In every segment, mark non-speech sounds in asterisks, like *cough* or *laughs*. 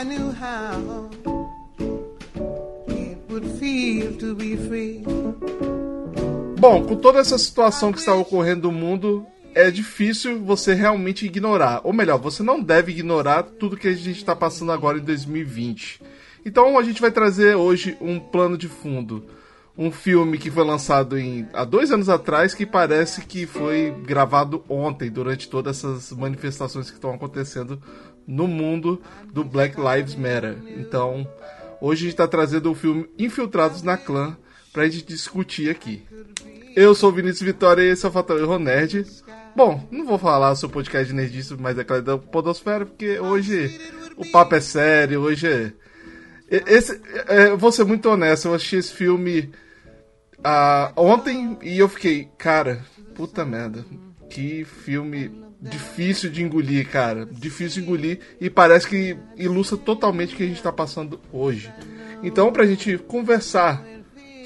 I knew how it would feel to be free. Bom, com toda essa situação que está ocorrendo no mundo, é difícil você realmente ignorar. Ou melhor, você não deve ignorar tudo que a gente está passando agora em 2020. Então a gente vai trazer hoje um plano de fundo. Um filme que foi lançado em, há dois anos atrás que parece que foi gravado ontem, durante todas essas manifestações que estão acontecendo no mundo do Black Lives Matter. Então, hoje a gente está trazendo o filme Infiltrados na Clã para a gente discutir aqui. Eu sou o Vinícius Vitória e esse é o Fator Erro Nerd. Bom, não vou falar sobre o podcast nerdice, mas é claro da podosfera, porque hoje o papo é sério, hoje é... Esse, é, vou ser muito honesto, eu assisti esse filme uh, ontem e eu fiquei, cara, puta merda, que filme difícil de engolir, cara. Difícil de engolir e parece que ilustra totalmente o que a gente está passando hoje. Então, pra gente conversar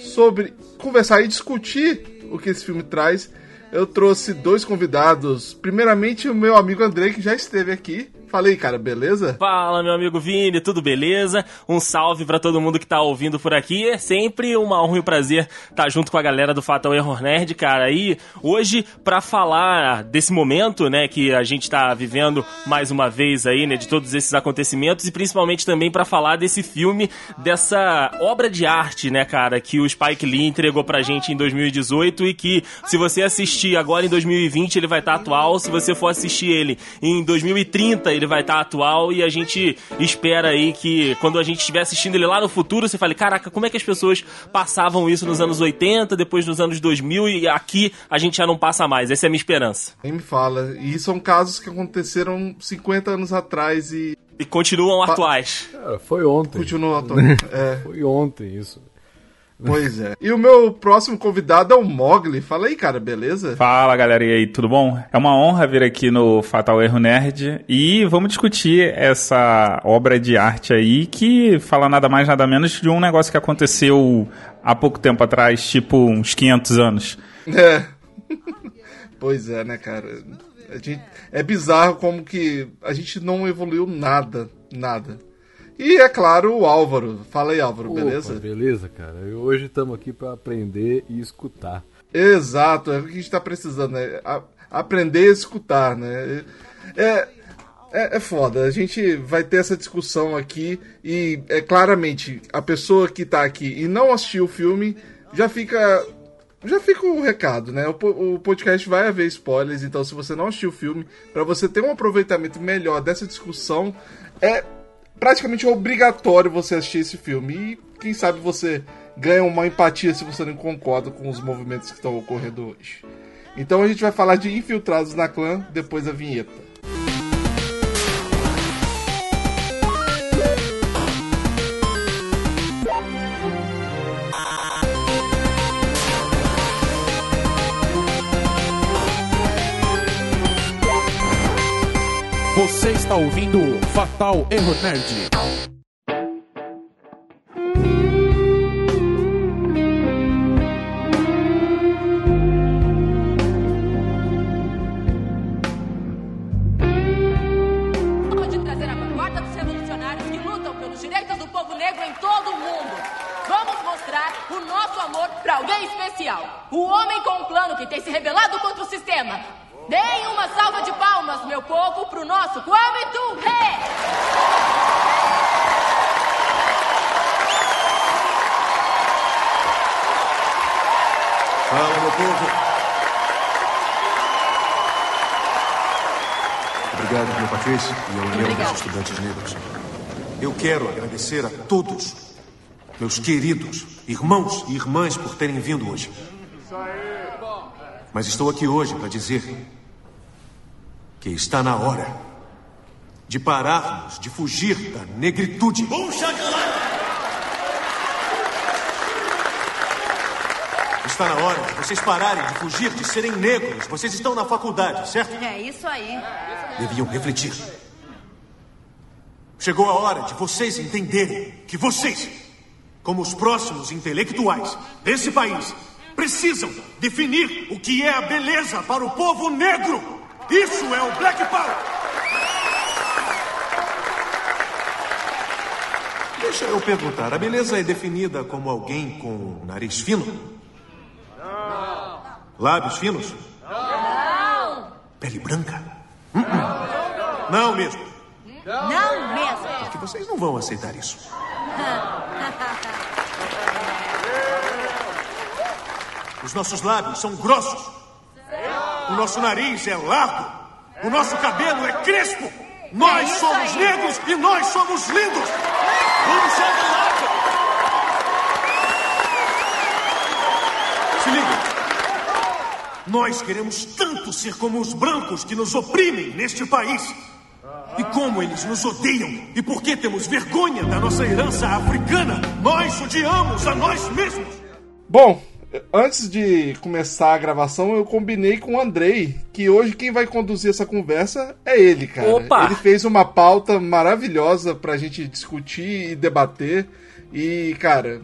sobre. conversar e discutir o que esse filme traz, eu trouxe dois convidados. Primeiramente, o meu amigo André, que já esteve aqui. Falei, cara, beleza? Fala, meu amigo Vini, tudo beleza? Um salve para todo mundo que tá ouvindo por aqui. É sempre uma honra e um prazer estar tá junto com a galera do Fatal Error Nerd, cara. E hoje, para falar desse momento, né, que a gente tá vivendo mais uma vez aí, né, de todos esses acontecimentos e principalmente também para falar desse filme, dessa obra de arte, né, cara, que o Spike Lee entregou pra gente em 2018 e que, se você assistir agora em 2020, ele vai estar tá atual. Se você for assistir ele em 2030, ele ele vai estar tá atual e a gente espera aí que quando a gente estiver assistindo ele lá no futuro, você fale, caraca, como é que as pessoas passavam isso nos anos 80, depois nos anos 2000 e aqui a gente já não passa mais. Essa é a minha esperança. Nem me fala. E são casos que aconteceram 50 anos atrás e... E continuam atuais. Cara, foi ontem. Continuam *laughs* atuais. é. Foi ontem isso. Pois é. E o meu próximo convidado é o Mogli. Fala aí, cara, beleza? Fala, galera. E aí, tudo bom? É uma honra vir aqui no Fatal Erro Nerd e vamos discutir essa obra de arte aí que fala nada mais, nada menos de um negócio que aconteceu há pouco tempo atrás, tipo uns 500 anos. É. *laughs* pois é, né, cara? Gente, é bizarro como que a gente não evoluiu nada, nada. E é claro, o Álvaro. Fala aí, Álvaro, Opa, beleza? Beleza, cara. E hoje estamos aqui para aprender e escutar. Exato, é o que a gente está precisando, né? A aprender a escutar, né? É, é, é foda. A gente vai ter essa discussão aqui e é claramente a pessoa que está aqui e não assistiu o filme já fica já fica o recado, né? O, o, podcast vai haver spoilers, então se você não assistiu o filme, para você ter um aproveitamento melhor dessa discussão, é praticamente obrigatório você assistir esse filme. E quem sabe você ganha uma empatia se você não concorda com os movimentos que estão ocorrendo hoje. Então a gente vai falar de infiltrados na clã depois da vinheta. Você está ouvindo Fatal Error Nerd. O homem com um plano que tem se rebelado contra o sistema. Deem uma salva de palmas, meu povo, para o nosso Kwame Ture! Fala, meu povo. Obrigado, meu Patrícia, e ao União dos Estudantes Negros. Eu quero agradecer a todos, meus queridos irmãos e irmãs, por terem vindo hoje. Mas estou aqui hoje para dizer que está na hora de pararmos de fugir da negritude. Está na hora de vocês pararem de fugir de serem negros. Vocês estão na faculdade, certo? É isso aí. Deviam refletir. Chegou a hora de vocês entenderem que vocês, como os próximos intelectuais desse país, precisam definir o que é a beleza para o povo negro. Isso é o Black Power! Deixa eu perguntar: a beleza é definida como alguém com nariz fino? Não. Lábios finos? Não. Pele branca? Não, não mesmo. Não mesmo. Porque vocês não vão aceitar isso. *laughs* Os nossos lábios são grossos. O nosso nariz é largo. O nosso cabelo é crespo. Nós somos negros e nós somos lindos. Vamos ser. Se liga. Nós queremos tanto ser como os brancos que nos oprimem neste país. E como eles nos odeiam e por que temos vergonha da nossa herança africana, nós odiamos a nós mesmos. Bom, antes de começar a gravação, eu combinei com o Andrei que hoje quem vai conduzir essa conversa é ele, cara. Opa! Ele fez uma pauta maravilhosa pra gente discutir e debater. E, cara,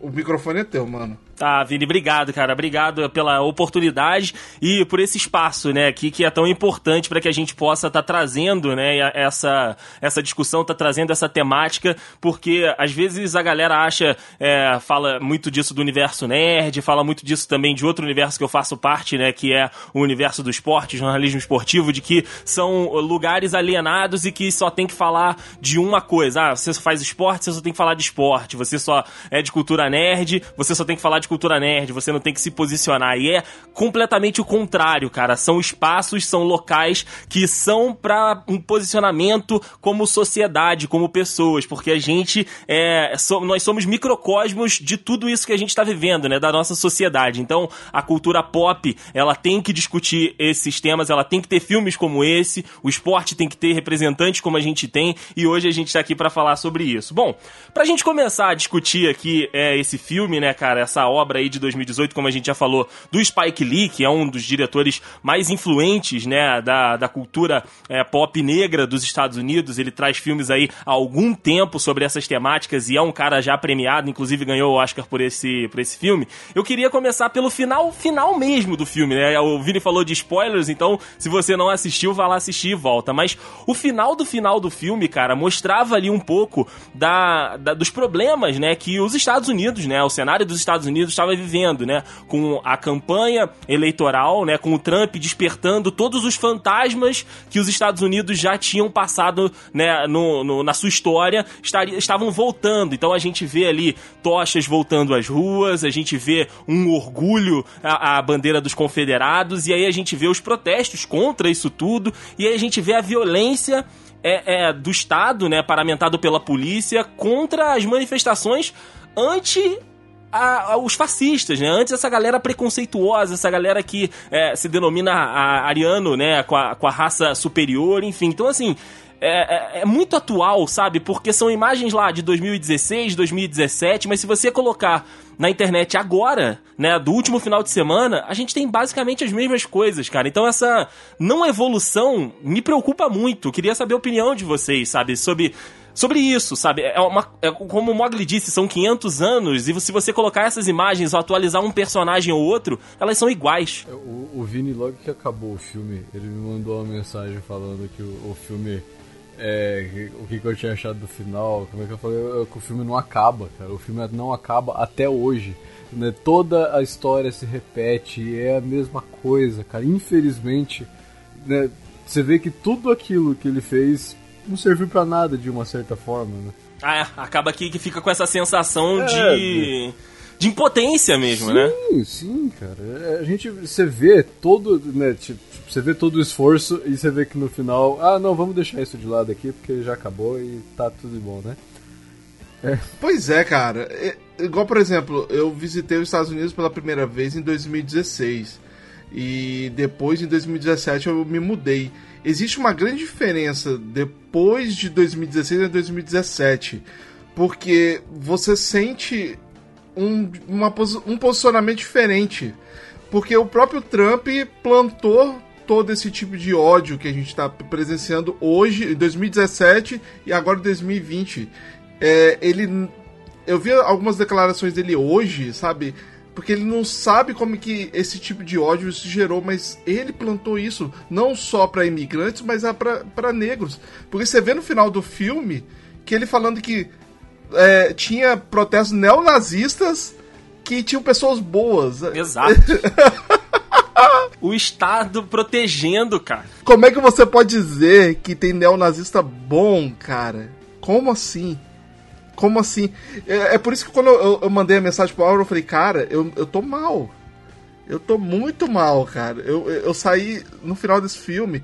o microfone é teu, mano. Tá, Vini, obrigado, cara. Obrigado pela oportunidade e por esse espaço, né, aqui que é tão importante para que a gente possa estar tá trazendo, né, essa, essa discussão, tá trazendo essa temática, porque às vezes a galera acha, é, fala muito disso do universo nerd, fala muito disso também de outro universo que eu faço parte, né, que é o universo do esporte, jornalismo esportivo, de que são lugares alienados e que só tem que falar de uma coisa. Ah, você faz esporte, você só tem que falar de esporte. Você só é de cultura nerd, você só tem que falar de cultura nerd, você não tem que se posicionar. E é completamente o contrário, cara. São espaços, são locais que são para um posicionamento como sociedade, como pessoas, porque a gente é. So, nós somos microcosmos de tudo isso que a gente está vivendo, né? Da nossa sociedade. Então, a cultura pop, ela tem que discutir esses temas, ela tem que ter filmes como esse, o esporte tem que ter representantes como a gente tem, e hoje a gente está aqui para falar sobre isso. Bom, pra gente começar a discutir aqui é, esse filme, né, cara, essa obra aí de 2018, como a gente já falou, do Spike Lee, que é um dos diretores mais influentes, né, da, da cultura é, pop negra dos Estados Unidos. Ele traz filmes aí há algum tempo sobre essas temáticas e é um cara já premiado, inclusive ganhou o Oscar por esse, por esse filme. Eu queria começar pelo final, final mesmo do filme, né? O Vini falou de spoilers, então se você não assistiu, vá lá assistir e volta. Mas o final do final do filme, cara, mostrava ali um pouco da, da dos problemas, né, que os Estados Unidos, né, o cenário dos Estados Unidos estava vivendo, né? Com a campanha eleitoral, né? Com o Trump despertando todos os fantasmas que os Estados Unidos já tinham passado, né? No, no na sua história, estaria, estavam voltando. Então a gente vê ali tochas voltando às ruas, a gente vê um orgulho à, à bandeira dos confederados, e aí a gente vê os protestos contra isso tudo, e aí a gente vê a violência é, é, do Estado, né, paramentado pela polícia, contra as manifestações anti a, a, os fascistas, né? Antes essa galera preconceituosa, essa galera que é, se denomina a, ariano, né? Com a, com a raça superior, enfim. Então, assim, é, é, é, muito atual, sabe? Porque são imagens lá de 2016, 2017, mas se você colocar na internet agora, né, do último final de semana, a gente tem basicamente as mesmas coisas, cara. Então essa não evolução me preocupa muito. queria saber a opinião de vocês, sabe? Sobre sobre isso, sabe? É uma, é, como o Mogli disse, são 500 anos e se você colocar essas imagens ou atualizar um personagem ou outro, elas são iguais. É, o, o Vini, logo que acabou o filme, ele me mandou uma mensagem falando que o, o filme. É, o que, eu tinha achado do final, como é que eu falei? Eu, que o filme não acaba, cara. O filme não acaba até hoje. Né? Toda a história se repete, é a mesma coisa, cara. Infelizmente, né? você vê que tudo aquilo que ele fez não serviu para nada de uma certa forma, né? Ah, é. acaba aqui que fica com essa sensação é, de de impotência mesmo, sim, né? Sim, sim, cara. É, a gente você vê todo, né, tipo, você vê todo o esforço e você vê que no final, ah, não, vamos deixar isso de lado aqui porque já acabou e tá tudo bom, né? É. Pois é, cara. É, igual, por exemplo, eu visitei os Estados Unidos pela primeira vez em 2016 e depois em 2017 eu me mudei existe uma grande diferença depois de 2016 e 2017, porque você sente um, uma, um posicionamento diferente. Porque o próprio Trump plantou todo esse tipo de ódio que a gente está presenciando hoje, em 2017 e agora em 2020. É, ele. Eu vi algumas declarações dele hoje, sabe? Porque ele não sabe como que esse tipo de ódio se gerou, mas ele plantou isso não só para imigrantes, mas para negros. Porque você vê no final do filme que ele falando que é, tinha protestos neonazistas que tinham pessoas boas. Exato. *laughs* o Estado protegendo, cara. Como é que você pode dizer que tem neonazista bom, cara? Como assim? Como assim? É, é por isso que quando eu, eu, mandei a mensagem pro Auro, eu falei, cara, eu, eu tô mal. Eu tô muito mal, cara. Eu, eu saí no final desse filme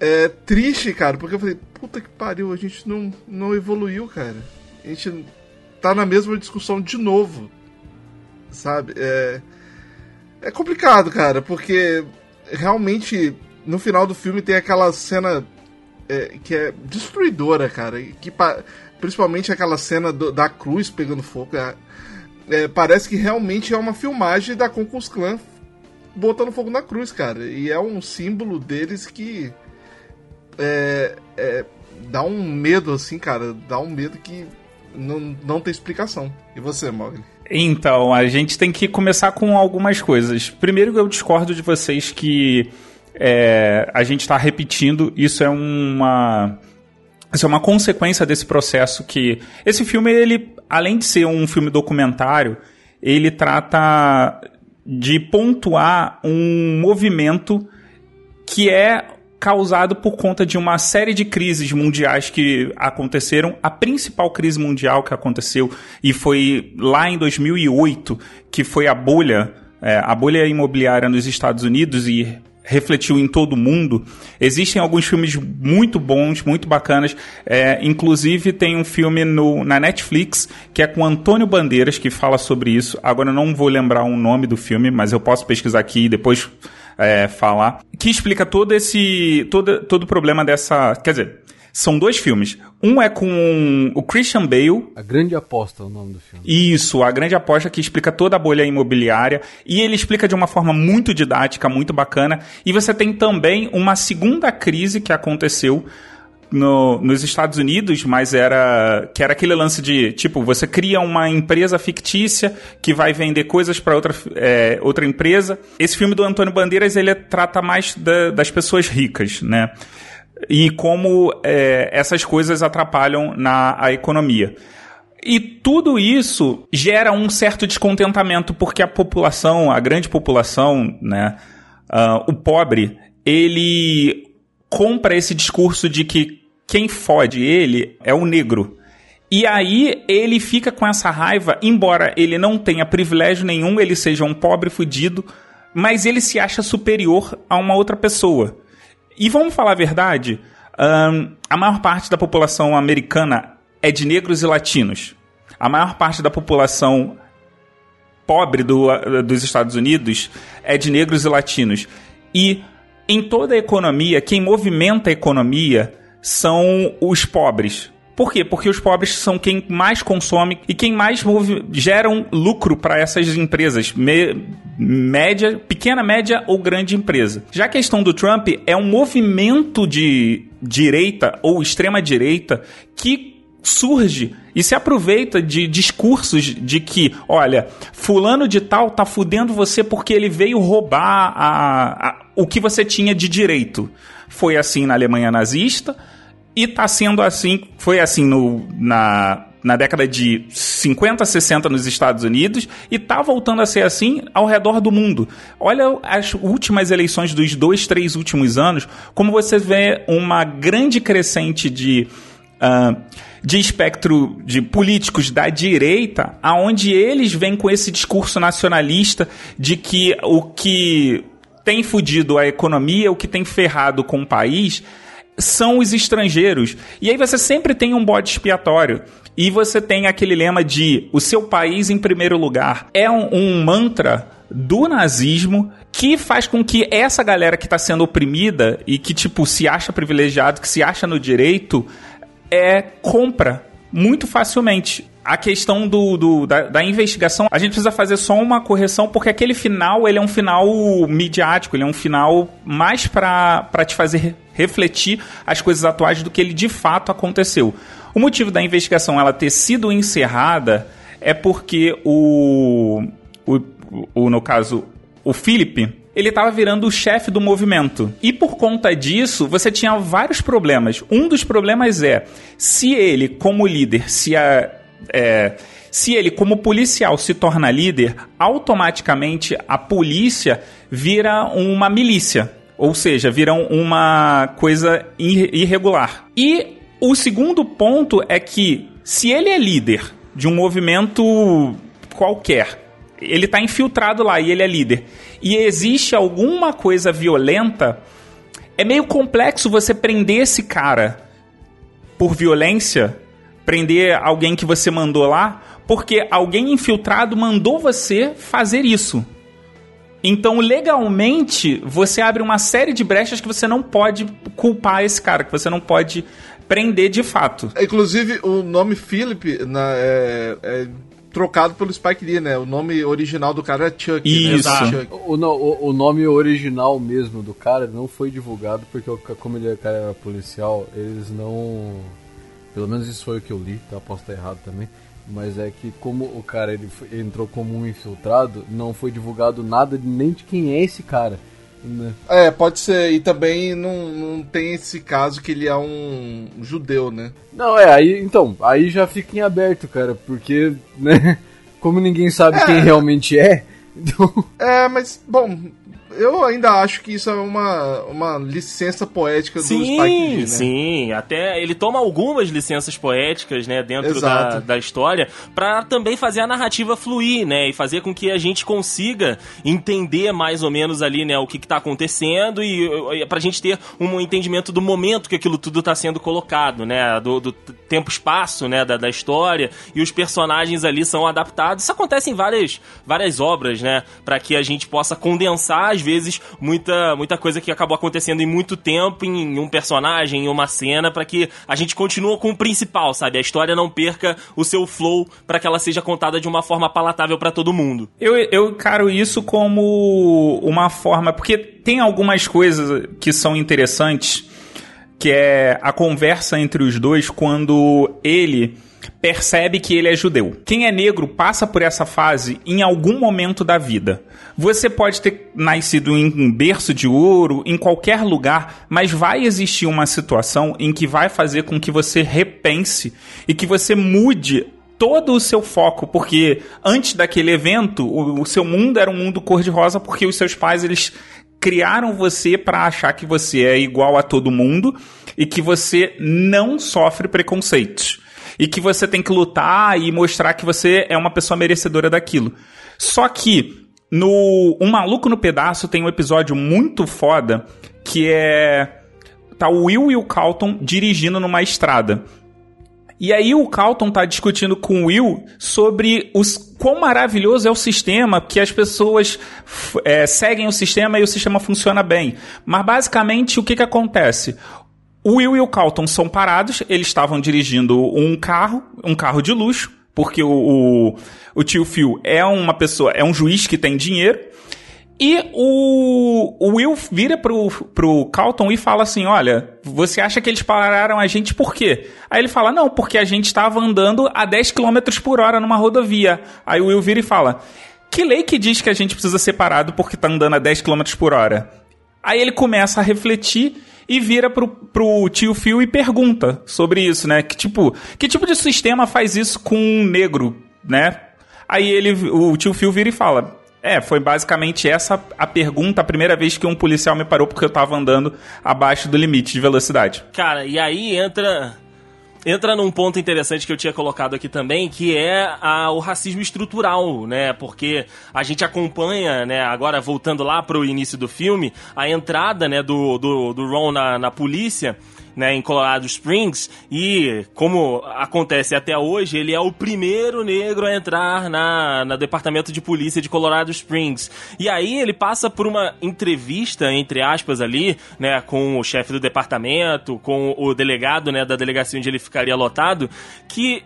é, triste, cara, porque eu falei, puta que pariu, a gente não, não evoluiu, cara. A gente tá na mesma discussão de novo. Sabe? É, é complicado, cara, porque realmente no final do filme tem aquela cena é, que é destruidora, cara. Que, principalmente aquela cena do, da cruz pegando fogo. É, é, parece que realmente é uma filmagem da Klux Klan botando fogo na cruz, cara. E é um símbolo deles que é, é, dá um medo, assim, cara. Dá um medo que não, não tem explicação. E você, Mogli? Então, a gente tem que começar com algumas coisas. Primeiro, eu discordo de vocês que é, a gente está repetindo. Isso é uma. Isso é uma consequência desse processo que. Esse filme, ele, além de ser um filme documentário, ele trata de pontuar um movimento que é causado por conta de uma série de crises mundiais que aconteceram. A principal crise mundial que aconteceu e foi lá em 2008, que foi a bolha, é, a bolha imobiliária nos Estados Unidos e refletiu em todo mundo. Existem alguns filmes muito bons, muito bacanas. É, inclusive tem um filme no, na Netflix que é com Antônio Bandeiras que fala sobre isso. Agora eu não vou lembrar o nome do filme, mas eu posso pesquisar aqui e depois é, falar, que explica todo esse todo, todo o problema dessa, quer dizer, são dois filmes. Um é com o Christian Bale. A Grande Aposta é o nome do filme. Isso, A Grande Aposta, que explica toda a bolha imobiliária. E ele explica de uma forma muito didática, muito bacana. E você tem também uma segunda crise que aconteceu no, nos Estados Unidos, mas era que era aquele lance de tipo você cria uma empresa fictícia que vai vender coisas para outra, é, outra empresa. Esse filme do Antônio Bandeiras ele trata mais da, das pessoas ricas, né? E como é, essas coisas atrapalham na a economia. E tudo isso gera um certo descontentamento porque a população, a grande população, né, uh, o pobre, ele compra esse discurso de que quem fode ele é o negro. E aí ele fica com essa raiva, embora ele não tenha privilégio nenhum, ele seja um pobre fudido, mas ele se acha superior a uma outra pessoa. E vamos falar a verdade, um, a maior parte da população americana é de negros e latinos. A maior parte da população pobre do, dos Estados Unidos é de negros e latinos. E em toda a economia, quem movimenta a economia são os pobres. Por quê? Porque os pobres são quem mais consome e quem mais geram lucro para essas empresas, me, média, pequena, média ou grande empresa. Já a questão do Trump é um movimento de direita ou extrema direita que surge e se aproveita de discursos de que, olha, fulano de tal tá fudendo você porque ele veio roubar a, a, o que você tinha de direito. Foi assim na Alemanha nazista e tá sendo assim, foi assim no, na, na década de 50, 60 nos Estados Unidos e tá voltando a ser assim ao redor do mundo. Olha as últimas eleições dos dois, três últimos anos, como você vê uma grande crescente de. Uh, de espectro de políticos da direita, aonde eles vêm com esse discurso nacionalista de que o que tem fudido a economia, o que tem ferrado com o país, são os estrangeiros. E aí você sempre tem um bode expiatório. E você tem aquele lema de o seu país em primeiro lugar. É um, um mantra do nazismo que faz com que essa galera que está sendo oprimida e que, tipo, se acha privilegiado, que se acha no direito, é compra muito facilmente. A questão do, do da, da, investigação, a gente precisa fazer só uma correção, porque aquele final ele é um final midiático, ele é um final mais para te fazer refletir as coisas atuais do que ele de fato aconteceu. O motivo da investigação ela ter sido encerrada é porque o, o, o no caso, o Philip, ele estava virando o chefe do movimento. E por conta disso, você tinha vários problemas. Um dos problemas é se ele, como líder, se a, é, se ele, como policial, se torna líder, automaticamente a polícia vira uma milícia. Ou seja, vira uma coisa irregular. E o segundo ponto é que, se ele é líder de um movimento qualquer, ele está infiltrado lá e ele é líder, e existe alguma coisa violenta, é meio complexo você prender esse cara por violência, prender alguém que você mandou lá, porque alguém infiltrado mandou você fazer isso. Então, legalmente, você abre uma série de brechas que você não pode culpar esse cara, que você não pode prender de fato. Inclusive, o nome Philip na, é, é trocado pelo Spike Lee, né? O nome original do cara é Chuck. Né? Isso. Né? Chuck. O, o, o, nome original mesmo do cara não foi divulgado porque, como ele é cara era policial, eles não. Pelo menos isso foi o que eu li, tá? Posso estar errado também mas é que como o cara ele, ele entrou como um infiltrado, não foi divulgado nada nem de quem é esse cara. Né? É, pode ser. E também não, não tem esse caso que ele é um judeu, né? Não, é, aí então, aí já fica em aberto, cara, porque, né, *laughs* como ninguém sabe é. quem realmente é. *laughs* Então... É, mas, bom, eu ainda acho que isso é uma, uma licença poética sim, do Spike Lee, né? Sim, até ele toma algumas licenças poéticas, né, dentro da, da história, para também fazer a narrativa fluir, né, e fazer com que a gente consiga entender mais ou menos ali, né, o que, que tá acontecendo e, e pra gente ter um entendimento do momento que aquilo tudo tá sendo colocado, né, do, do tempo-espaço, né, da, da história, e os personagens ali são adaptados. Isso acontece em várias, várias obras, né, para que a gente possa condensar as vezes, muita, muita coisa que acabou acontecendo em muito tempo em um personagem, em uma cena, para que a gente continue com o principal, sabe? A história não perca o seu flow para que ela seja contada de uma forma palatável para todo mundo. Eu, eu encaro isso como uma forma, porque tem algumas coisas que são interessantes, que é a conversa entre os dois quando ele percebe que ele é judeu. Quem é negro passa por essa fase em algum momento da vida. Você pode ter nascido em um berço de ouro, em qualquer lugar, mas vai existir uma situação em que vai fazer com que você repense e que você mude todo o seu foco, porque antes daquele evento, o, o seu mundo era um mundo cor-de-rosa porque os seus pais eles criaram você para achar que você é igual a todo mundo e que você não sofre preconceitos e que você tem que lutar e mostrar que você é uma pessoa merecedora daquilo. Só que no Um Maluco no Pedaço tem um episódio muito foda que é tá o Will e o Calton dirigindo numa estrada. E aí o Calton tá discutindo com o Will sobre os quão maravilhoso é o sistema, que as pessoas é, seguem o sistema e o sistema funciona bem. Mas basicamente o que, que acontece? O Will e o Calton são parados, eles estavam dirigindo um carro, um carro de luxo, porque o, o, o tio Phil é uma pessoa, é um juiz que tem dinheiro. E o, o Will vira pro, pro Calton e fala assim: Olha, você acha que eles pararam a gente por quê? Aí ele fala: Não, porque a gente estava andando a 10 km por hora numa rodovia. Aí o Will vira e fala: Que lei que diz que a gente precisa ser parado porque tá andando a 10 km por hora? Aí ele começa a refletir e vira pro, pro tio Phil e pergunta sobre isso, né? Que tipo, que tipo de sistema faz isso com um negro, né? Aí ele, o tio Phil vira e fala: é, foi basicamente essa a pergunta, a primeira vez que um policial me parou porque eu tava andando abaixo do limite de velocidade. Cara, e aí entra entra num ponto interessante que eu tinha colocado aqui também, que é a, o racismo estrutural, né? Porque a gente acompanha, né, agora voltando lá pro início do filme, a entrada, né, do, do, do Ron na, na polícia né, em Colorado Springs e como acontece até hoje, ele é o primeiro negro a entrar na, na departamento de polícia de Colorado Springs. E aí ele passa por uma entrevista entre aspas ali, né, com o chefe do departamento, com o delegado, né, da delegacia onde ele ficaria lotado, que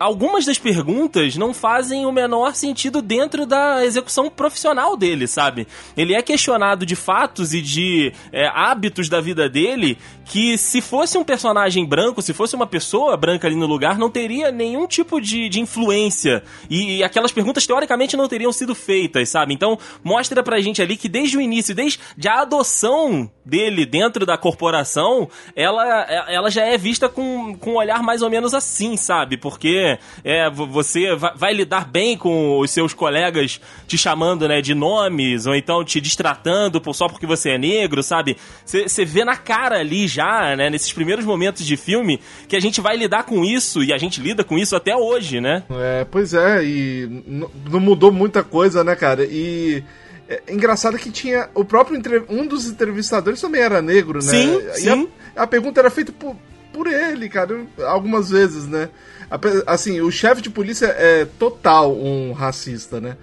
algumas das perguntas não fazem o menor sentido dentro da execução profissional dele, sabe? Ele é questionado de fatos e de é, hábitos da vida dele que, se fosse um personagem branco, se fosse uma pessoa branca ali no lugar, não teria nenhum tipo de, de influência. E, e aquelas perguntas, teoricamente, não teriam sido feitas, sabe? Então, mostra pra gente ali que desde o início, desde a adoção dele dentro da corporação, ela, ela já é vista com, com um olhar mais ou menos assim, sabe? Porque né? É, você vai, vai, lidar bem com os seus colegas te chamando, né, de nomes, ou então te distratando só porque você é negro, sabe? Você vê na cara ali já, né, nesses primeiros momentos de filme, que a gente vai lidar com isso, e a gente lida com isso até hoje, né? É, pois é, e não mudou muita coisa, né, cara? E é engraçado que tinha o próprio um dos entrevistadores também era negro, né? Sim, e sim. A, a, pergunta era feita por, por ele, cara, algumas vezes, né? Assim, o chefe de polícia é total um racista, né?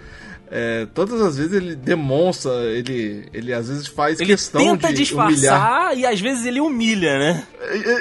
É, todas as vezes ele demonstra, ele, ele às vezes faz ele questão tenta de disfarçar humilhar. e às vezes ele humilha, né?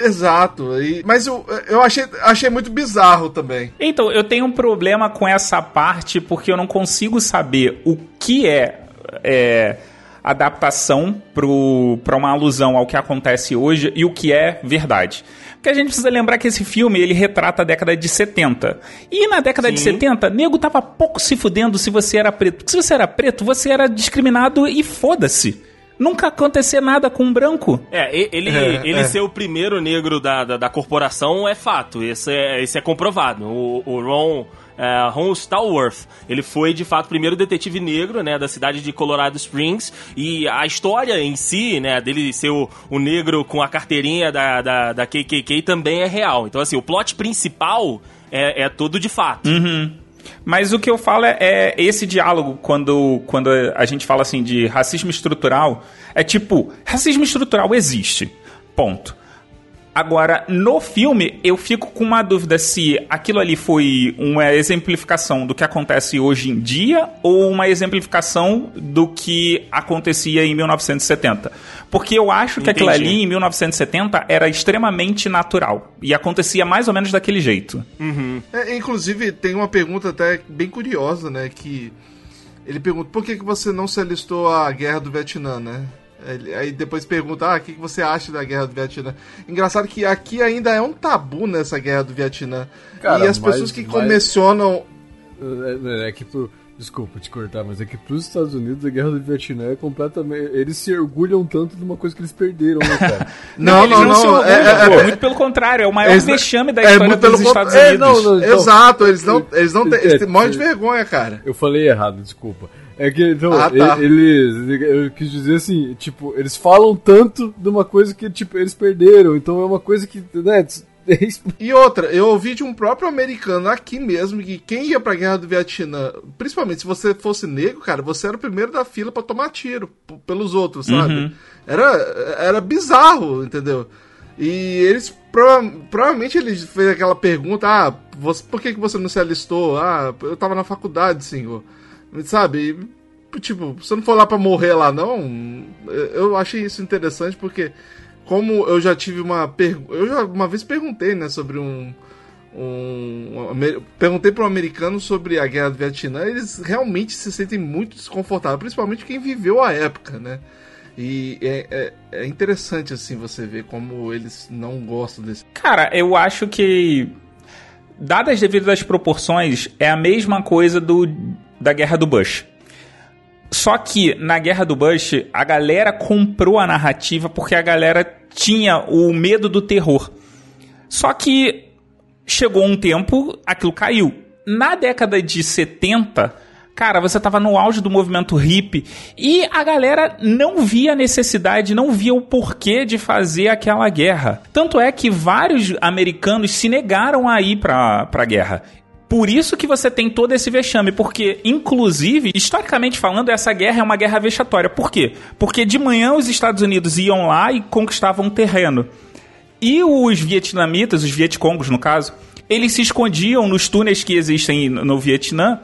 Exato. E, mas eu, eu achei, achei muito bizarro também. Então, eu tenho um problema com essa parte porque eu não consigo saber o que é, é adaptação para uma alusão ao que acontece hoje e o que é verdade. Porque a gente precisa lembrar que esse filme, ele retrata a década de 70. E na década Sim. de 70, nego tava pouco se fudendo se você era preto. Porque se você era preto, você era discriminado e foda-se nunca acontecer nada com um branco. É, ele, é, ele é. ser o primeiro negro da, da, da, corporação é fato, esse é, esse é comprovado. O, o Ron uh, Ron Stallworth. Ele foi, de fato, o primeiro detetive negro, né, da cidade de Colorado Springs. E a história em si, né, dele ser o, o negro com a carteirinha da, da, da KKK também é real. Então, assim, o plot principal é, é todo de fato. Uhum. Mas o que eu falo é, é, esse diálogo quando, quando a gente fala assim de racismo estrutural. É tipo, racismo estrutural existe. Ponto. Agora, no filme, eu fico com uma dúvida se aquilo ali foi uma exemplificação do que acontece hoje em dia ou uma exemplificação do que acontecia em 1970. Porque eu acho que Entendi. aquilo ali, em 1970, era extremamente natural. E acontecia mais ou menos daquele jeito. Uhum. É, inclusive, tem uma pergunta até bem curiosa, né? Que ele pergunta por que, que você não se alistou à guerra do Vietnã, né? Aí depois pergunta, ah, o que você acha da guerra do Vietnã? Engraçado que aqui ainda é um tabu nessa guerra do Vietnã. Cara, e as pessoas que comissionam. É, é, é que pro. Desculpa te cortar, mas é que pros Estados Unidos a guerra do Vietnã é completamente. Eles se orgulham tanto de uma coisa que eles perderam, né, cara? *laughs* não, não, não. não, não é, é, é, muito pelo contrário, é o maior eles, vexame da história dos Estados Unidos. Não, não, então, Exato, eles não, eles não têm. Eles morrem de vergonha, cara. Eu falei errado, desculpa. É que, então, ah, tá. eles. Eu quis dizer assim, tipo, eles falam tanto de uma coisa que, tipo, eles perderam. Então é uma coisa que, né? *laughs* E outra, eu ouvi de um próprio americano aqui mesmo que quem ia pra guerra do Vietnã, principalmente se você fosse negro, cara, você era o primeiro da fila para tomar tiro pelos outros, sabe? Uhum. Era, era bizarro, entendeu? E eles provavelmente ele fez aquela pergunta: ah, você, por que, que você não se alistou? Ah, eu tava na faculdade, senhor. Sabe? Tipo, se não for lá pra morrer lá, não. Eu achei isso interessante porque, como eu já tive uma pergunta. Eu já uma vez perguntei, né, sobre um. Um, perguntei para um americano sobre a guerra do Vietnã, eles realmente se sentem muito desconfortáveis, principalmente quem viveu a época, né? E é, é, é, interessante, assim, você ver como eles não gostam desse. Cara, eu acho que, dadas as devidas proporções, é a mesma coisa do da guerra do Bush. Só que na guerra do Bush, a galera comprou a narrativa porque a galera tinha o medo do terror. Só que chegou um tempo, aquilo caiu. Na década de 70, cara, você estava no auge do movimento hippie e a galera não via necessidade, não via o porquê de fazer aquela guerra. Tanto é que vários americanos se negaram a ir para a guerra. Por isso que você tem todo esse vexame, porque, inclusive, historicamente falando, essa guerra é uma guerra vexatória. Por quê? Porque de manhã os Estados Unidos iam lá e conquistavam terreno. E os vietnamitas, os vietcongos no caso, eles se escondiam nos túneis que existem no Vietnã.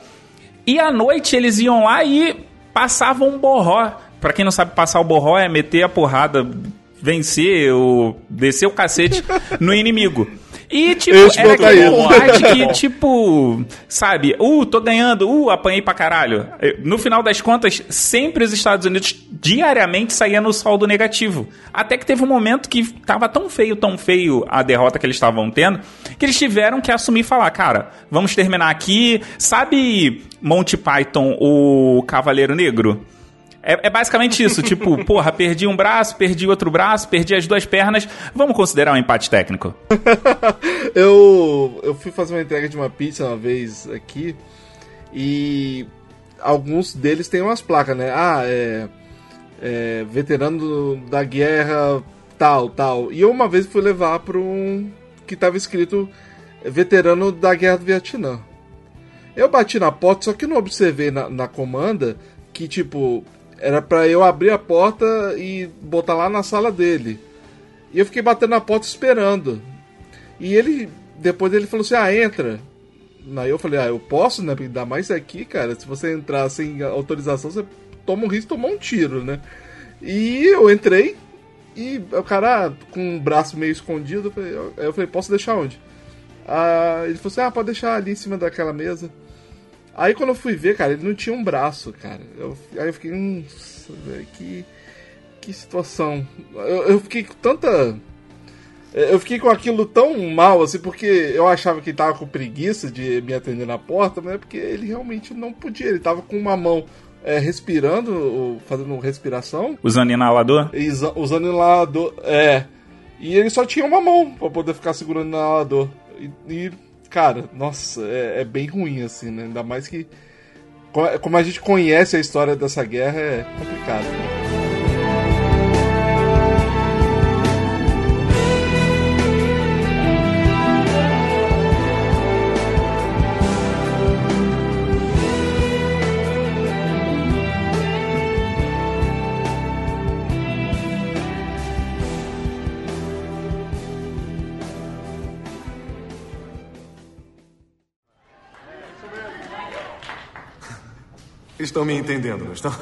E à noite eles iam lá e passavam um borró. Para quem não sabe, passar o borró é meter a porrada, vencer, ou descer o cacete no inimigo. E, tipo, era aquele que, *laughs* tipo, sabe, uh, tô ganhando, uh, apanhei pra caralho. No final das contas, sempre os Estados Unidos diariamente saíam no saldo negativo. Até que teve um momento que tava tão feio, tão feio a derrota que eles estavam tendo, que eles tiveram que assumir e falar, cara, vamos terminar aqui. Sabe Monty Python, o Cavaleiro Negro? É, é basicamente isso, *laughs* tipo, porra, perdi um braço, perdi outro braço, perdi as duas pernas. Vamos considerar um empate técnico. *laughs* eu, eu fui fazer uma entrega de uma pizza uma vez aqui e alguns deles têm umas placas, né? Ah, é, é veterano da guerra tal, tal. E eu uma vez fui levar para um que tava escrito veterano da guerra do Vietnã. Eu bati na porta, só que não observei na, na comanda que, tipo, era para eu abrir a porta e botar lá na sala dele. E eu fiquei batendo na porta esperando. E ele, depois ele falou assim: ah, entra. Aí eu falei: ah, eu posso, né? Ainda mais aqui, cara. Se você entrar sem autorização, você toma um risco de tomar um tiro, né? E eu entrei. E o cara, com o braço meio escondido, eu falei, posso deixar onde? Ah, ele falou assim: ah, pode deixar ali em cima daquela mesa. Aí quando eu fui ver, cara, ele não tinha um braço, cara. Eu, aí eu fiquei, hum, que, que situação. Eu, eu fiquei com tanta. Eu fiquei com aquilo tão mal, assim, porque eu achava que ele tava com preguiça de me atender na porta, mas é porque ele realmente não podia. Ele tava com uma mão é, respirando, fazendo respiração. Usando inalador? Usando inalador, é. E ele só tinha uma mão para poder ficar segurando o inalador. E, e cara, nossa, é, é, bem ruim, assim, né? Ainda mais que. Como a gente conhece a história dessa guerra, é complicado. Né? Estão me entendendo, não estão?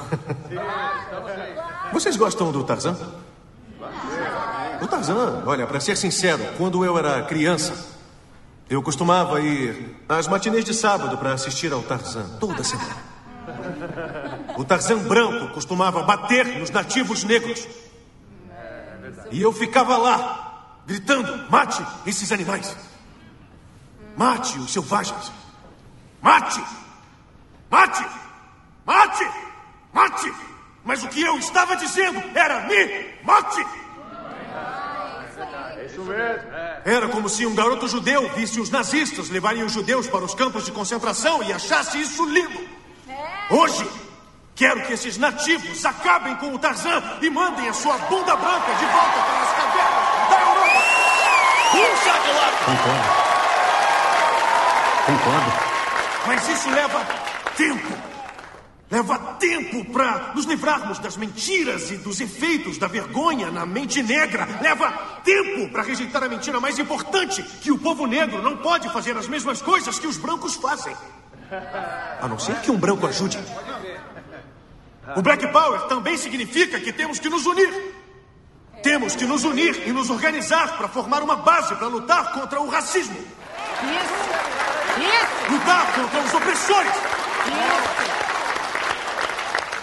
Vocês gostam do Tarzan? O Tarzan, olha, para ser sincero, quando eu era criança, eu costumava ir às matinês de sábado para assistir ao Tarzan, toda semana. O Tarzan branco costumava bater nos nativos negros. E eu ficava lá, gritando: mate esses animais. Mate os selvagens. Mate! Mate! Mate! Mate! Mas o que eu estava dizendo era me mate! Era como se um garoto judeu visse os nazistas levarem os judeus para os campos de concentração e achasse isso lindo. Hoje, quero que esses nativos acabem com o Tarzan e mandem a sua bunda branca de volta para as cavernas da Europa. Puxa de lá! Concordo. Concordo. Mas isso leva tempo. Leva tempo para nos livrarmos das mentiras e dos efeitos da vergonha na mente negra. Leva tempo para rejeitar a mentira mais importante: que o povo negro não pode fazer as mesmas coisas que os brancos fazem. A não ser que um branco ajude. O Black Power também significa que temos que nos unir. Temos que nos unir e nos organizar para formar uma base para lutar contra o racismo. Isso! Isso! Lutar contra os opressores.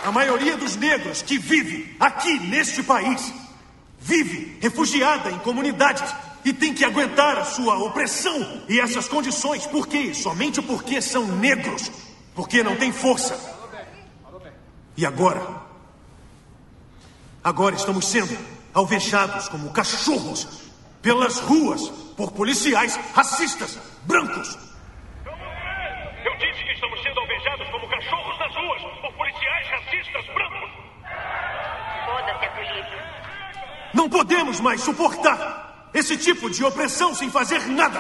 A maioria dos negros que vive aqui neste país vive refugiada em comunidades e tem que aguentar a sua opressão e essas condições. Por quê? Somente porque são negros. Porque não tem força. E agora? Agora estamos sendo alvejados como cachorros pelas ruas por policiais racistas brancos. Eu disse que estamos sendo alvejados como cachorros nas ruas por policiais racistas brancos. Foda-se a polícia. Não podemos mais suportar esse tipo de opressão sem fazer nada.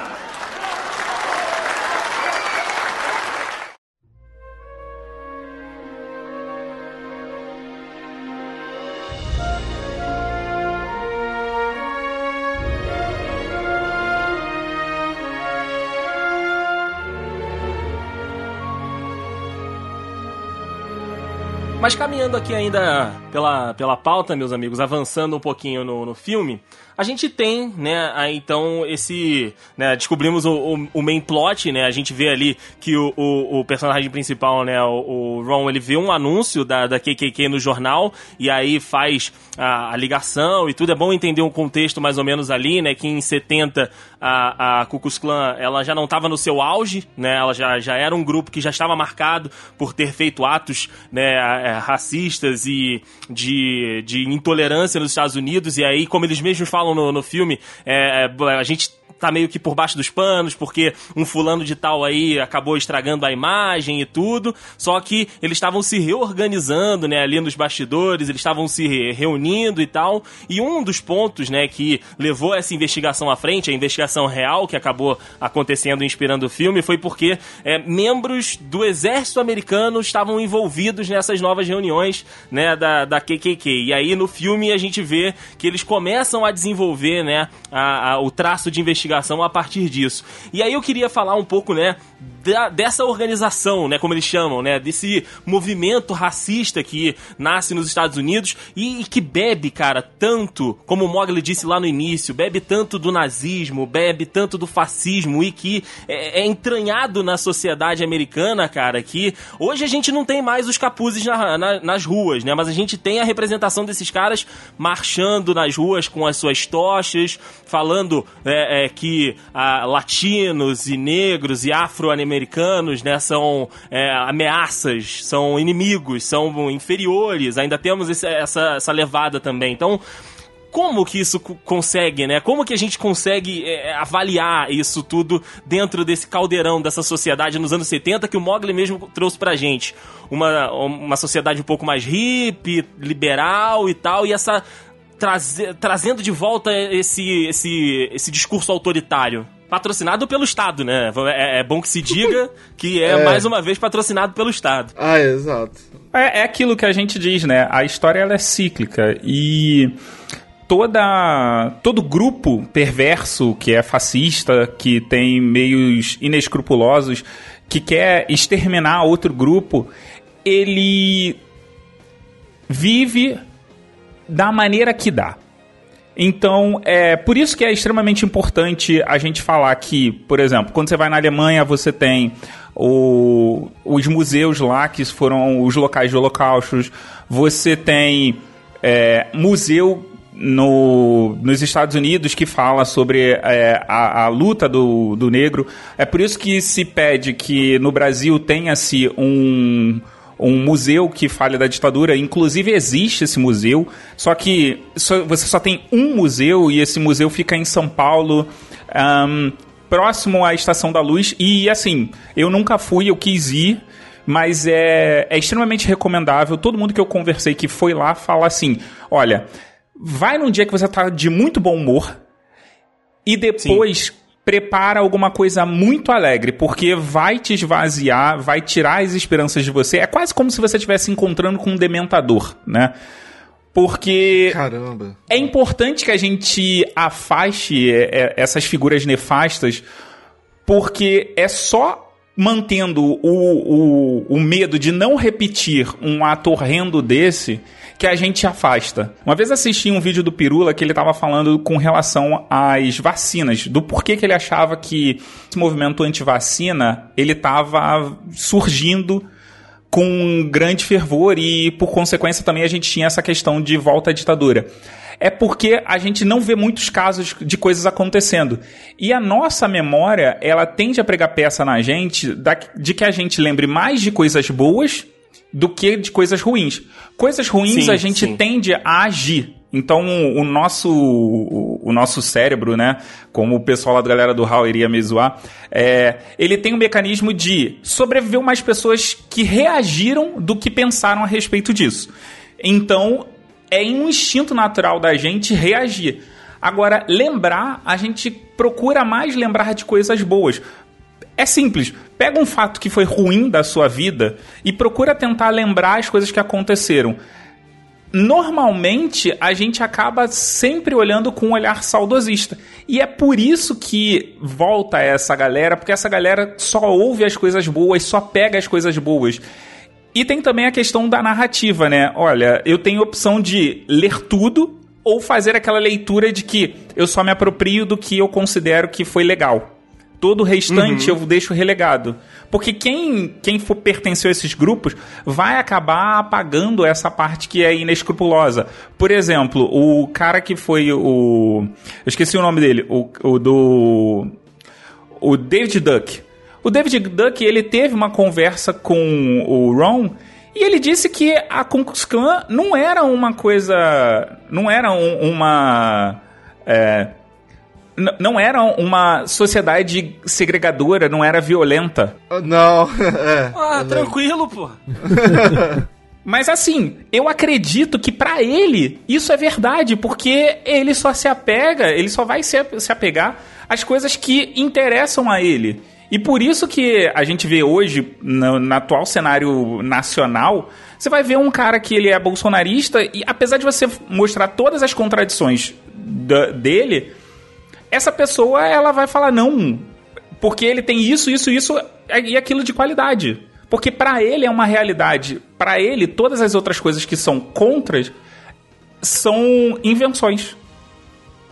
Mas caminhando aqui ainda pela, pela pauta, meus amigos, avançando um pouquinho no, no filme, a gente tem, né, aí, então esse, né, descobrimos o, o, o, main plot, né, a gente vê ali que o, o, o personagem principal, né, o, o, Ron, ele vê um anúncio da, da KKK no jornal e aí faz a, a, ligação e tudo, é bom entender um contexto mais ou menos ali, né, que em 70 a, a Ku Klux Klan, ela já não estava no seu auge, né, ela já, já era um grupo que já estava marcado por ter feito atos, né, é, racistas e de, de intolerância nos Estados Unidos, e aí, como eles mesmos falam no, no filme, é, é a gente tá meio que por baixo dos panos, porque um fulano de tal aí acabou estragando a imagem e tudo. Só que eles estavam se reorganizando, né, ali nos bastidores, eles estavam se reunindo e tal. E um dos pontos, né, que levou essa investigação à frente, a investigação real que acabou acontecendo inspirando o filme, foi porque é, membros do exército americano estavam envolvidos nessas novas reuniões, né, da, da KKK. E aí no filme a gente vê que eles começam a desenvolver, né, a, a, o traço de investigação investigação a partir disso. E aí eu queria falar um pouco, né, da, dessa organização, né, como eles chamam, né, desse movimento racista que nasce nos Estados Unidos e, e que bebe, cara, tanto, como o Mogli disse lá no início, bebe tanto do nazismo, bebe tanto do fascismo e que é, é entranhado na sociedade americana, cara, que hoje a gente não tem mais os capuzes na, na, nas ruas, né, mas a gente tem a representação desses caras marchando nas ruas com as suas tochas, falando é, é, que ah, latinos e negros e afro-americanos né, são é, ameaças, são inimigos, são inferiores. Ainda temos esse, essa, essa levada também. Então, como que isso consegue, né? Como que a gente consegue é, avaliar isso tudo dentro desse caldeirão dessa sociedade nos anos 70 que o Mogli mesmo trouxe pra gente? Uma, uma sociedade um pouco mais hippie, liberal e tal, e essa traze, trazendo de volta esse, esse, esse discurso autoritário. Patrocinado pelo Estado, né? É, é bom que se diga *laughs* que é, é, mais uma vez patrocinado pelo Estado. Ah, exato. É, é aquilo que a gente diz, né? A história ela é cíclica e toda todo grupo perverso que é fascista, que tem meios inescrupulosos, que quer exterminar outro grupo, ele vive da maneira que dá. Então, é por isso que é extremamente importante a gente falar que, por exemplo, quando você vai na Alemanha, você tem o, os museus lá, que foram os locais de holocaustos, você tem é, museu no, nos Estados Unidos que fala sobre é, a, a, luta do, do negro. É por isso que se pede que no Brasil tenha-se um um museu que fale da ditadura. Inclusive existe esse museu, só que só, você só tem um museu e esse museu fica em São Paulo. Um, próximo à Estação da Luz. E assim, eu nunca fui, eu quis ir mas é, é, extremamente recomendável. Todo mundo que eu conversei que foi lá fala assim: olha, vai num dia que você tá de muito bom humor e depois Sim prepara alguma coisa muito alegre, porque vai te esvaziar, vai tirar as esperanças de você. É quase como se você estivesse encontrando com um dementador, né? Porque Caramba. é importante que a gente afaste é, é, essas figuras nefastas, porque é só mantendo o, o, o medo de não repetir um ato horrendo desse que a gente afasta. Uma vez assisti um vídeo do Pirula que ele estava falando com relação às vacinas, do porquê que ele achava que esse movimento anti-vacina ele estava surgindo com grande fervor e, por consequência, também a gente tinha essa questão de volta à ditadura. É porque a gente não vê muitos casos de coisas acontecendo. E a nossa memória, ela tende a pregar peça na gente de que a gente lembre mais de coisas boas do que de coisas ruins. Coisas ruins sim, a gente sim. tende a agir. Então, o nosso, o, nosso cérebro, né, como o pessoal lá da galera do HAL iria me zoar, é, ele tem um mecanismo de sobreviver mais pessoas que reagiram do que pensaram a respeito disso. Então, é um instinto natural da gente reagir. Agora, lembrar, a gente procura mais lembrar de coisas boas. É simples. Pega um fato que foi ruim da sua vida e procura tentar lembrar as coisas que aconteceram. Normalmente a gente acaba sempre olhando com um olhar saudosista. E é por isso que volta essa galera, porque essa galera só ouve as coisas boas, só pega as coisas boas. E tem também a questão da narrativa, né? Olha, eu tenho opção de ler tudo ou fazer aquela leitura de que eu só me aproprio do que eu considero que foi legal. Todo o restante Uhum. eu deixo relegado. Porque quem, quem for pertenceu a esses grupos vai acabar apagando essa parte que é inescrupulosa. Por exemplo, o cara que foi o. Eu esqueci o nome dele. O, o do. O David Duck. O David Duck, ele teve uma conversa com o Ron e ele disse que a Klux Klan não era uma coisa... Não era um- uma... é, não era uma sociedade segregadora, não era violenta. Ah, Não, *laughs* é. Ah, lembro. tranquilo, pô. *laughs* Mas assim, eu acredito que pra ele isso é verdade, porque ele só se apega, ele só vai se, se apegar às coisas que interessam a ele. E por isso que a gente vê hoje, no, no atual cenário nacional, você vai ver um cara que ele é bolsonarista e apesar de você mostrar todas as contradições da- dele, essa pessoa ela vai falar não, porque ele tem isso, isso, isso e aquilo de qualidade. Porque pra ele é uma realidade. Pra ele todas as outras coisas que são contras são invenções.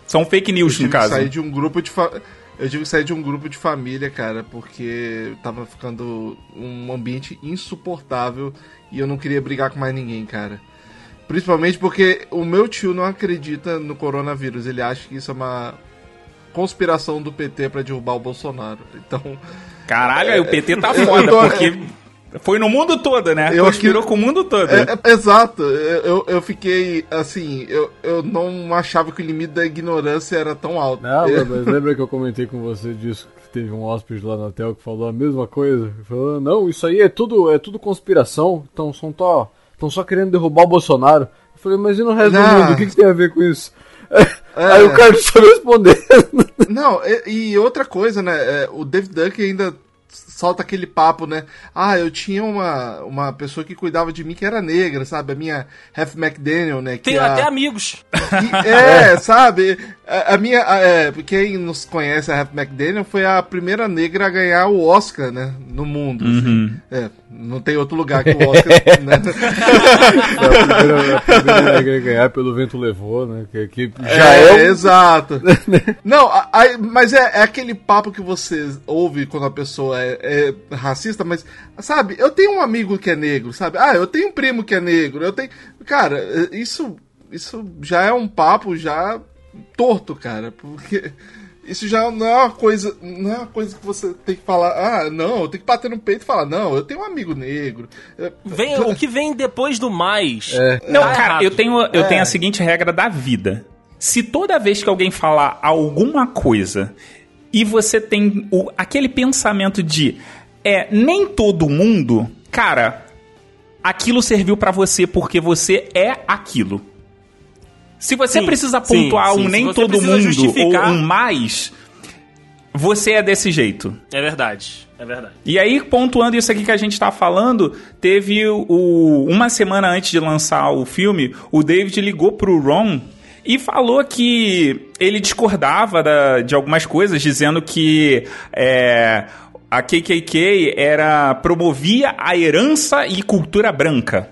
São fake news no caso. sair de um grupo de fa... Eu tive que sair de um grupo de família, cara, porque tava ficando um ambiente insuportável e eu não queria brigar com mais ninguém, cara. Principalmente porque o meu tio não acredita no coronavírus. Ele acha que isso é uma conspiração do PT pra derrubar o Bolsonaro. Então, Caralho, aí o PT tá *laughs* foda, tô- porque foi no mundo todo, né? Eu Conspirou aqui- com o mundo todo. É, é- exato, eu, eu- eu fiquei assim, eu, eu não achava que o limite da ignorância era tão alto. Não, Eu- *laughs* mas lembra que eu comentei com você disso que teve um hóspede lá na hotel que falou a mesma coisa? Falou, não, isso aí é tudo, é tudo conspiração, estão só, tão- tão só querendo derrubar o Bolsonaro. Eu falei, mas e no resto do Não. mundo? O que, que tem a ver com isso? *laughs* Aí o cara não sabe responder. Não, e, e outra coisa, né? é, o David Duck ainda solta aquele papo, né? Ah, eu tinha uma, uma pessoa que cuidava de mim que era negra, sabe? A minha Half McDaniel, né? Que Tenho a- até amigos. que- *laughs* é, sabe? A, a minha. a- é, quem nos conhece a Half McDaniel foi a primeira negra a ganhar o Oscar, né? No mundo. assim. É, não tem outro lugar que o Oscar. *laughs* né? a primeira, a primeira a ganhar pelo vento levou, né? Que, que já é, é, exato. *laughs* Não, a- a- mas é, é aquele papo que você ouve quando a pessoa é, é racista, mas, sabe, eu tenho um amigo que é negro, sabe? Ah, eu tenho um primo que é negro, eu tenho. Cara, é, isso, isso já é um papo já torto, cara, porque. Isso já não é uma coisa, não é uma coisa que você tem que falar, ah, não, eu tenho que bater no peito e falar, não, eu tenho um amigo negro. É, Vem, o que vem depois do mais. Não, tá cara, errado. eu tenho, eu É. tenho a seguinte regra da vida. Se toda vez que alguém falar alguma coisa e você tem o, aquele pensamento de é, nem todo mundo, cara, aquilo serviu pra você porque você é aquilo. Se você Sim, precisa pontuar sim. um nem todo mundo justificar- ou um mais, você é desse jeito. É verdade. É verdade. E aí, pontuando isso aqui que a gente tá falando, teve o, uma semana antes de lançar o filme, o David ligou pro Ron e falou que ele discordava da- de algumas coisas, dizendo que é, a KKK era promovia a herança e cultura branca.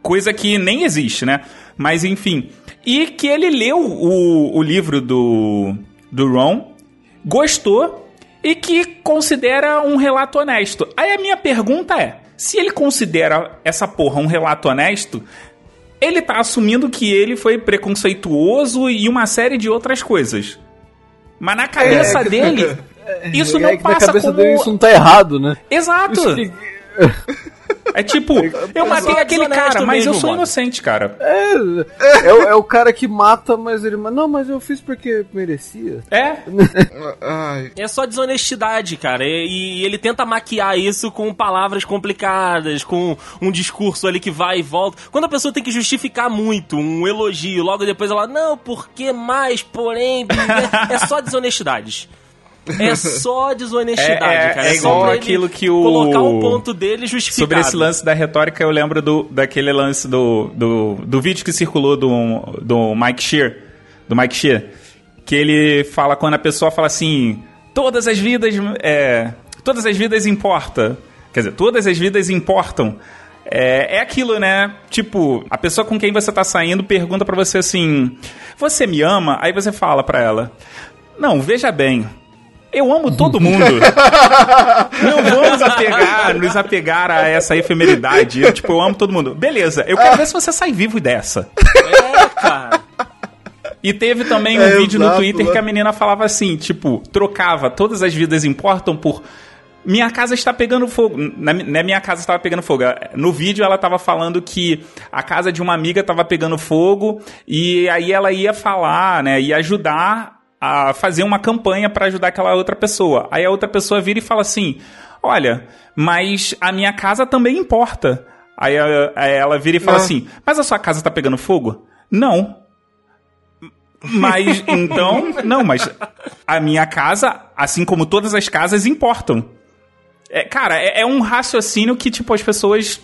Coisa que nem existe, né? Mas enfim. E que ele leu o, o livro do, do Ron, gostou e que considera um relato honesto. Aí a minha pergunta é: se ele considera essa porra um relato honesto, ele tá assumindo que ele foi preconceituoso e uma série de outras coisas. Mas na cabeça É, dele, *laughs* isso é não que na passa cabeça como. dele isso não tá errado, né? Exato! Isso que- *laughs* É tipo, eu matei aquele cara, mas eu mesmo, sou mano. inocente, cara. É, é, o- é o cara que mata, mas ele. Não, mas eu fiz porque merecia. É? *laughs* É só desonestidade, cara. E, e ele tenta maquiar isso com palavras complicadas, com um discurso ali que vai e volta. Quando a pessoa tem que justificar muito um elogio, logo depois ela, não, porque mais, porém, *laughs* é só desonestidades. É *laughs* só desonestidade, É- é- cara. é só igual aquilo que o- Colocar o ponto dele justificado. Sobre esse lance da retórica, eu lembro do, daquele lance do, do, do vídeo que circulou do, do Mike Shear, do Mike Shear, que ele fala quando a pessoa fala assim, todas as vidas, é, todas as vidas importam, quer dizer, todas as vidas importam. É, é aquilo, né? Tipo, a pessoa com quem você tá saindo pergunta pra você assim: Você me ama? Aí você fala pra ela: Não, veja bem. Eu amo todo mundo. *laughs* Não vamos apegar, nos apegar a essa efemeridade. Eu, tipo, eu amo todo mundo. Beleza, eu quero ver se você sai vivo dessa. É, cara. E teve também um É, vídeo no exato, Twitter né? que a menina falava assim, tipo, trocava todas as vidas importam por minha casa está pegando fogo. Na, não é minha casa estava pegando fogo. No vídeo ela estava falando que a casa de uma amiga estava pegando fogo e aí ela ia falar, né, ia ajudar a fazer uma campanha para ajudar aquela outra pessoa. Aí a outra pessoa vira e fala assim: "Olha, mas a minha casa também importa". Aí, a- aí ela vira e fala Ah. assim: "Mas a sua casa está pegando fogo?" Não. Mas *laughs* então, não, mas a minha casa, assim como todas as casas, importam. É, cara, é, é um raciocínio que, tipo, as pessoas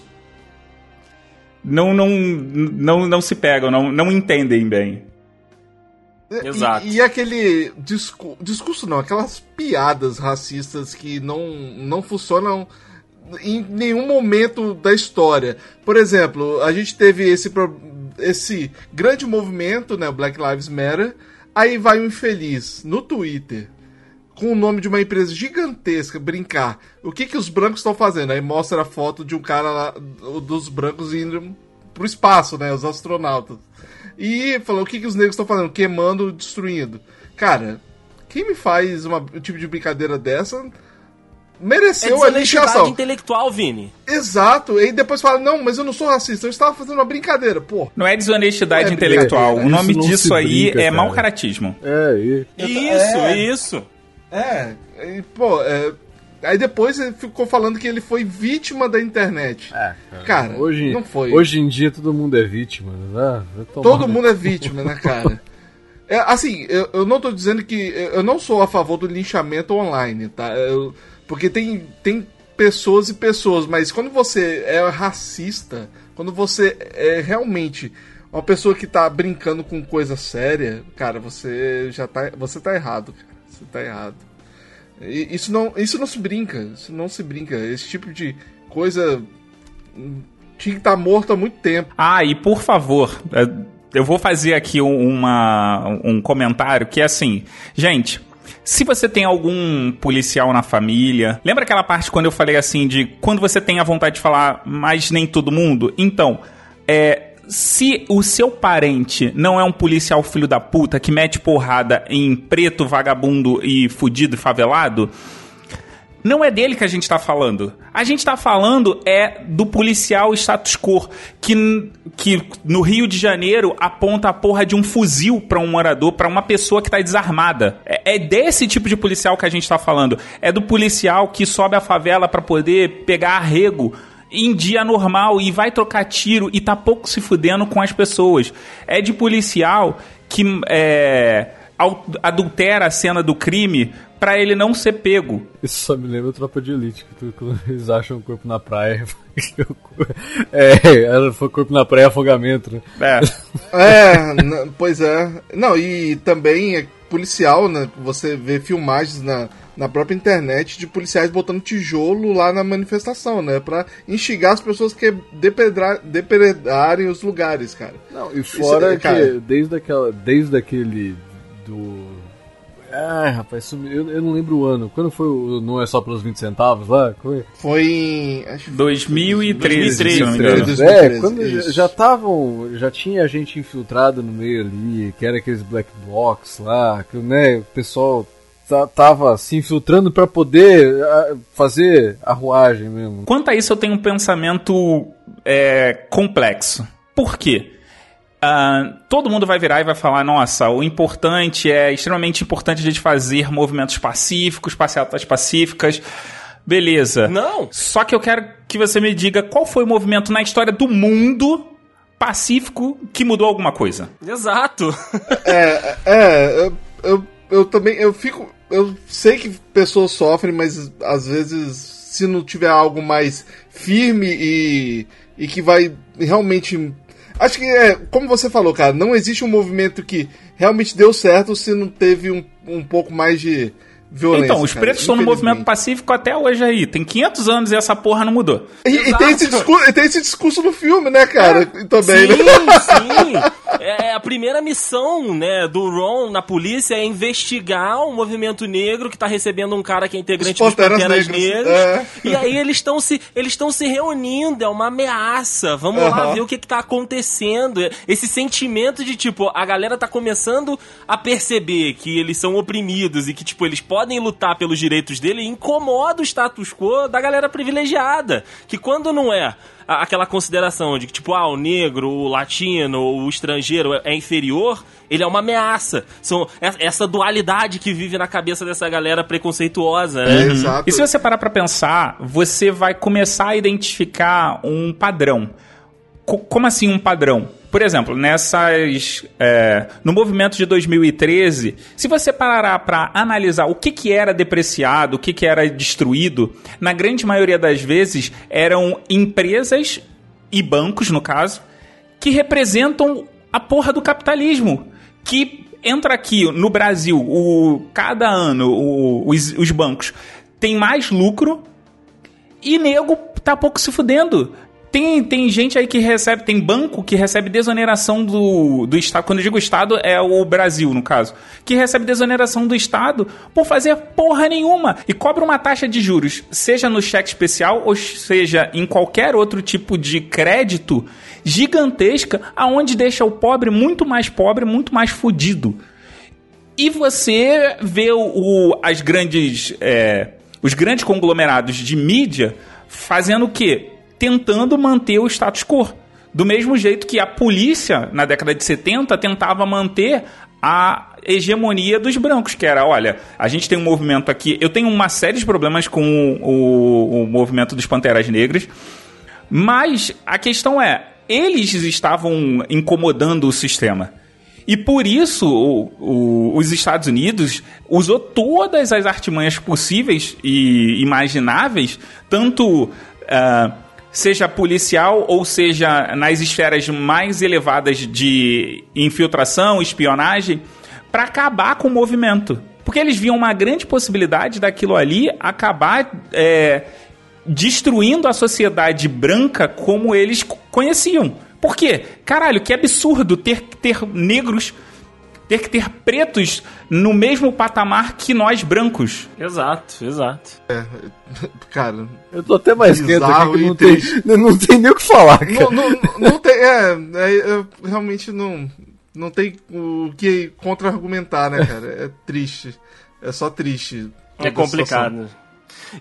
não, não, não, não se pegam, não, não entendem bem. Exato. E, e aquele discu discurso, não, aquelas piadas racistas que não, não funcionam em nenhum momento da história. Por exemplo, a gente teve esse, esse grande movimento, né, o Black Lives Matter, aí vai um infeliz no Twitter com o nome de uma empresa gigantesca brincar. O que que os brancos estão fazendo? Aí mostra a foto de um cara lá, dos brancos indo pro espaço, né, os astronautas. E falou o que que os negros estão fazendo? Queimando, destruindo. Cara, quem me faz uma- um tipo de brincadeira dessa É mereceu a desonestidade lixação. intelectual, Vini. Exato. E depois fala, não, mas eu não sou racista, eu estava fazendo uma brincadeira. Pô, Não é desonestidade É, intelectual. é, o nome isso não disso aí brinca, é cara. mau caratismo. É, e... Isso, É. isso. É, e, pô, é, aí depois ele ficou falando que ele foi vítima da internet. É, Cara, hoje, não foi. Hoje em dia todo mundo é vítima, né? Todo mundo é vítima, né, cara? É, assim, eu, eu não tô dizendo que. Eu não sou a favor do linchamento online, tá? Eu- porque tem, tem pessoas e pessoas, mas quando você é racista, quando você é realmente uma pessoa que tá brincando com coisa séria, cara, você já tá. Você tá errado, cara. Você tá errado. Isso não, isso não se brinca, isso não se brinca. Esse tipo de coisa tinha que estar morto há muito tempo. Ah, e por favor, é, eu vou fazer aqui um- uma, um comentário que é assim, gente. Se você tem algum policial na família, lembra aquela parte quando eu falei assim de quando você tem a vontade de falar, mas nem todo mundo? Então, é, se o seu parente não é um policial filho da puta que mete porrada em preto, vagabundo e fudido e favelado, não é dele que a gente tá falando. A gente tá falando é do policial status quo que, que no Rio de Janeiro aponta a porra de um fuzil pra um morador, pra uma pessoa que tá desarmada. É, é desse tipo de policial que a gente tá falando. É do policial que sobe a favela pra poder pegar arrego em dia normal e vai trocar tiro e tá pouco se fudendo com as pessoas. É de policial que é, adultera a cena do crime pra ele não ser pego. Isso só me lembra Tropa de Elite, que quando *laughs* eles acham o corpo na praia. *laughs* é, foi corpo na praia afogamento, né? É. É, pois é. Não, e também é policial, né? Você vê filmagens na, na própria internet de policiais botando tijolo lá na manifestação, né? Pra instigar as pessoas que depredar, depredarem os lugares, cara. Não, e fora é, que cara. desde, aquela, desde aquele do. Ai, rapaz, isso eu, eu não lembro o ano. Quando foi o Não é só pelos 20 centavos lá? Foi? Foi em. Acho que foi 2013, se não me 2013. engano. 2013, É, quando isso. já estavam. Já tinha gente infiltrada no meio ali, que era aqueles black blocs lá, que né, o pessoal tava se infiltrando pra poder fazer a ruagem mesmo. Quanto a isso, eu tenho um pensamento é, complexo. Por quê? Ah, todo mundo vai virar e vai falar: nossa, o importante é extremamente importante a gente fazer movimentos pacíficos, passeatas pacíficas. Beleza. Não. Só que eu quero que você me diga qual foi o movimento na história do mundo pacífico que mudou alguma coisa. Exato. É, é, eu, eu, eu também, eu fico, eu sei que pessoas sofrem, mas às vezes se não tiver algo mais firme e, e que vai realmente, acho que é, como você falou, cara, não existe um movimento que realmente deu certo se não teve um, um pouco mais de violência. Então, os cara, pretos estão no movimento pacífico até hoje aí. Tem 500 anos e essa porra não mudou. E, e tem esse discurso, e tem esse discurso no filme, né, cara? Também, sim, né? sim. É, a primeira missão, né, do Ron na polícia é investigar o movimento negro que tá recebendo um cara que é integrante Os dos Panteras Negras, é. E aí eles estão se eles estão se reunindo, é uma ameaça. Vamos lá Aham. ver o que que tá acontecendo. Esse sentimento de tipo, a galera tá começando a perceber que eles são oprimidos e que tipo eles podem lutar pelos direitos dele e incomoda o status quo da galera privilegiada, que quando não é aquela consideração de que, tipo, ah, o negro, o latino, o estrangeiro é- é inferior, ele é uma ameaça. São é- essa dualidade que vive na cabeça dessa galera preconceituosa, né? É, exato. E se você parar pra pensar, você vai começar a identificar um padrão. Co- como assim um padrão? Por exemplo, nessas. é, no movimento de 2013, se você parar para analisar o que, que era depreciado, o que, que era destruído, na grande maioria das vezes eram empresas e bancos, no caso, que representam a porra do capitalismo. Que entra aqui no Brasil, o, cada ano o- os, os bancos têm mais lucro e nego tá pouco se fudendo. Tem, tem gente aí que recebe, tem banco que recebe desoneração do, do Estado. Quando eu digo Estado, é o Brasil, no caso. Que recebe desoneração do Estado por fazer porra nenhuma. E cobra uma taxa de juros, seja no cheque especial ou seja em qualquer outro tipo de crédito gigantesca, aonde deixa o pobre muito mais pobre, muito mais fudido. E você vê o, o- as grandes, é, os grandes conglomerados de mídia fazendo o quê? Tentando manter o status quo. Do mesmo jeito que a polícia, na década de 70, tentava manter a hegemonia dos brancos, que era, olha, a gente tem um movimento aqui, eu tenho uma série de problemas com o, o- o movimento dos Panteras Negras, mas a questão é, eles estavam incomodando o sistema. E por isso o- o- os Estados Unidos usou todas as artimanhas possíveis e imagináveis, tanto ah, seja policial ou seja nas esferas mais elevadas de infiltração, espionagem, para acabar com o movimento. Porque eles viam uma grande possibilidade daquilo ali acabar é, destruindo a sociedade branca como eles conheciam. Por quê? Caralho, que absurdo ter ter negros, ter que ter pretos no mesmo patamar que nós brancos. Exato, exato. Cara, Eu tô até mais quieto aqui que não tem, *laughs* não, tem nem o que falar, cara. não, não, não tem. É, é, eu realmente não. Não tem o que contra-argumentar, né, cara? É triste. É só triste. É a situação.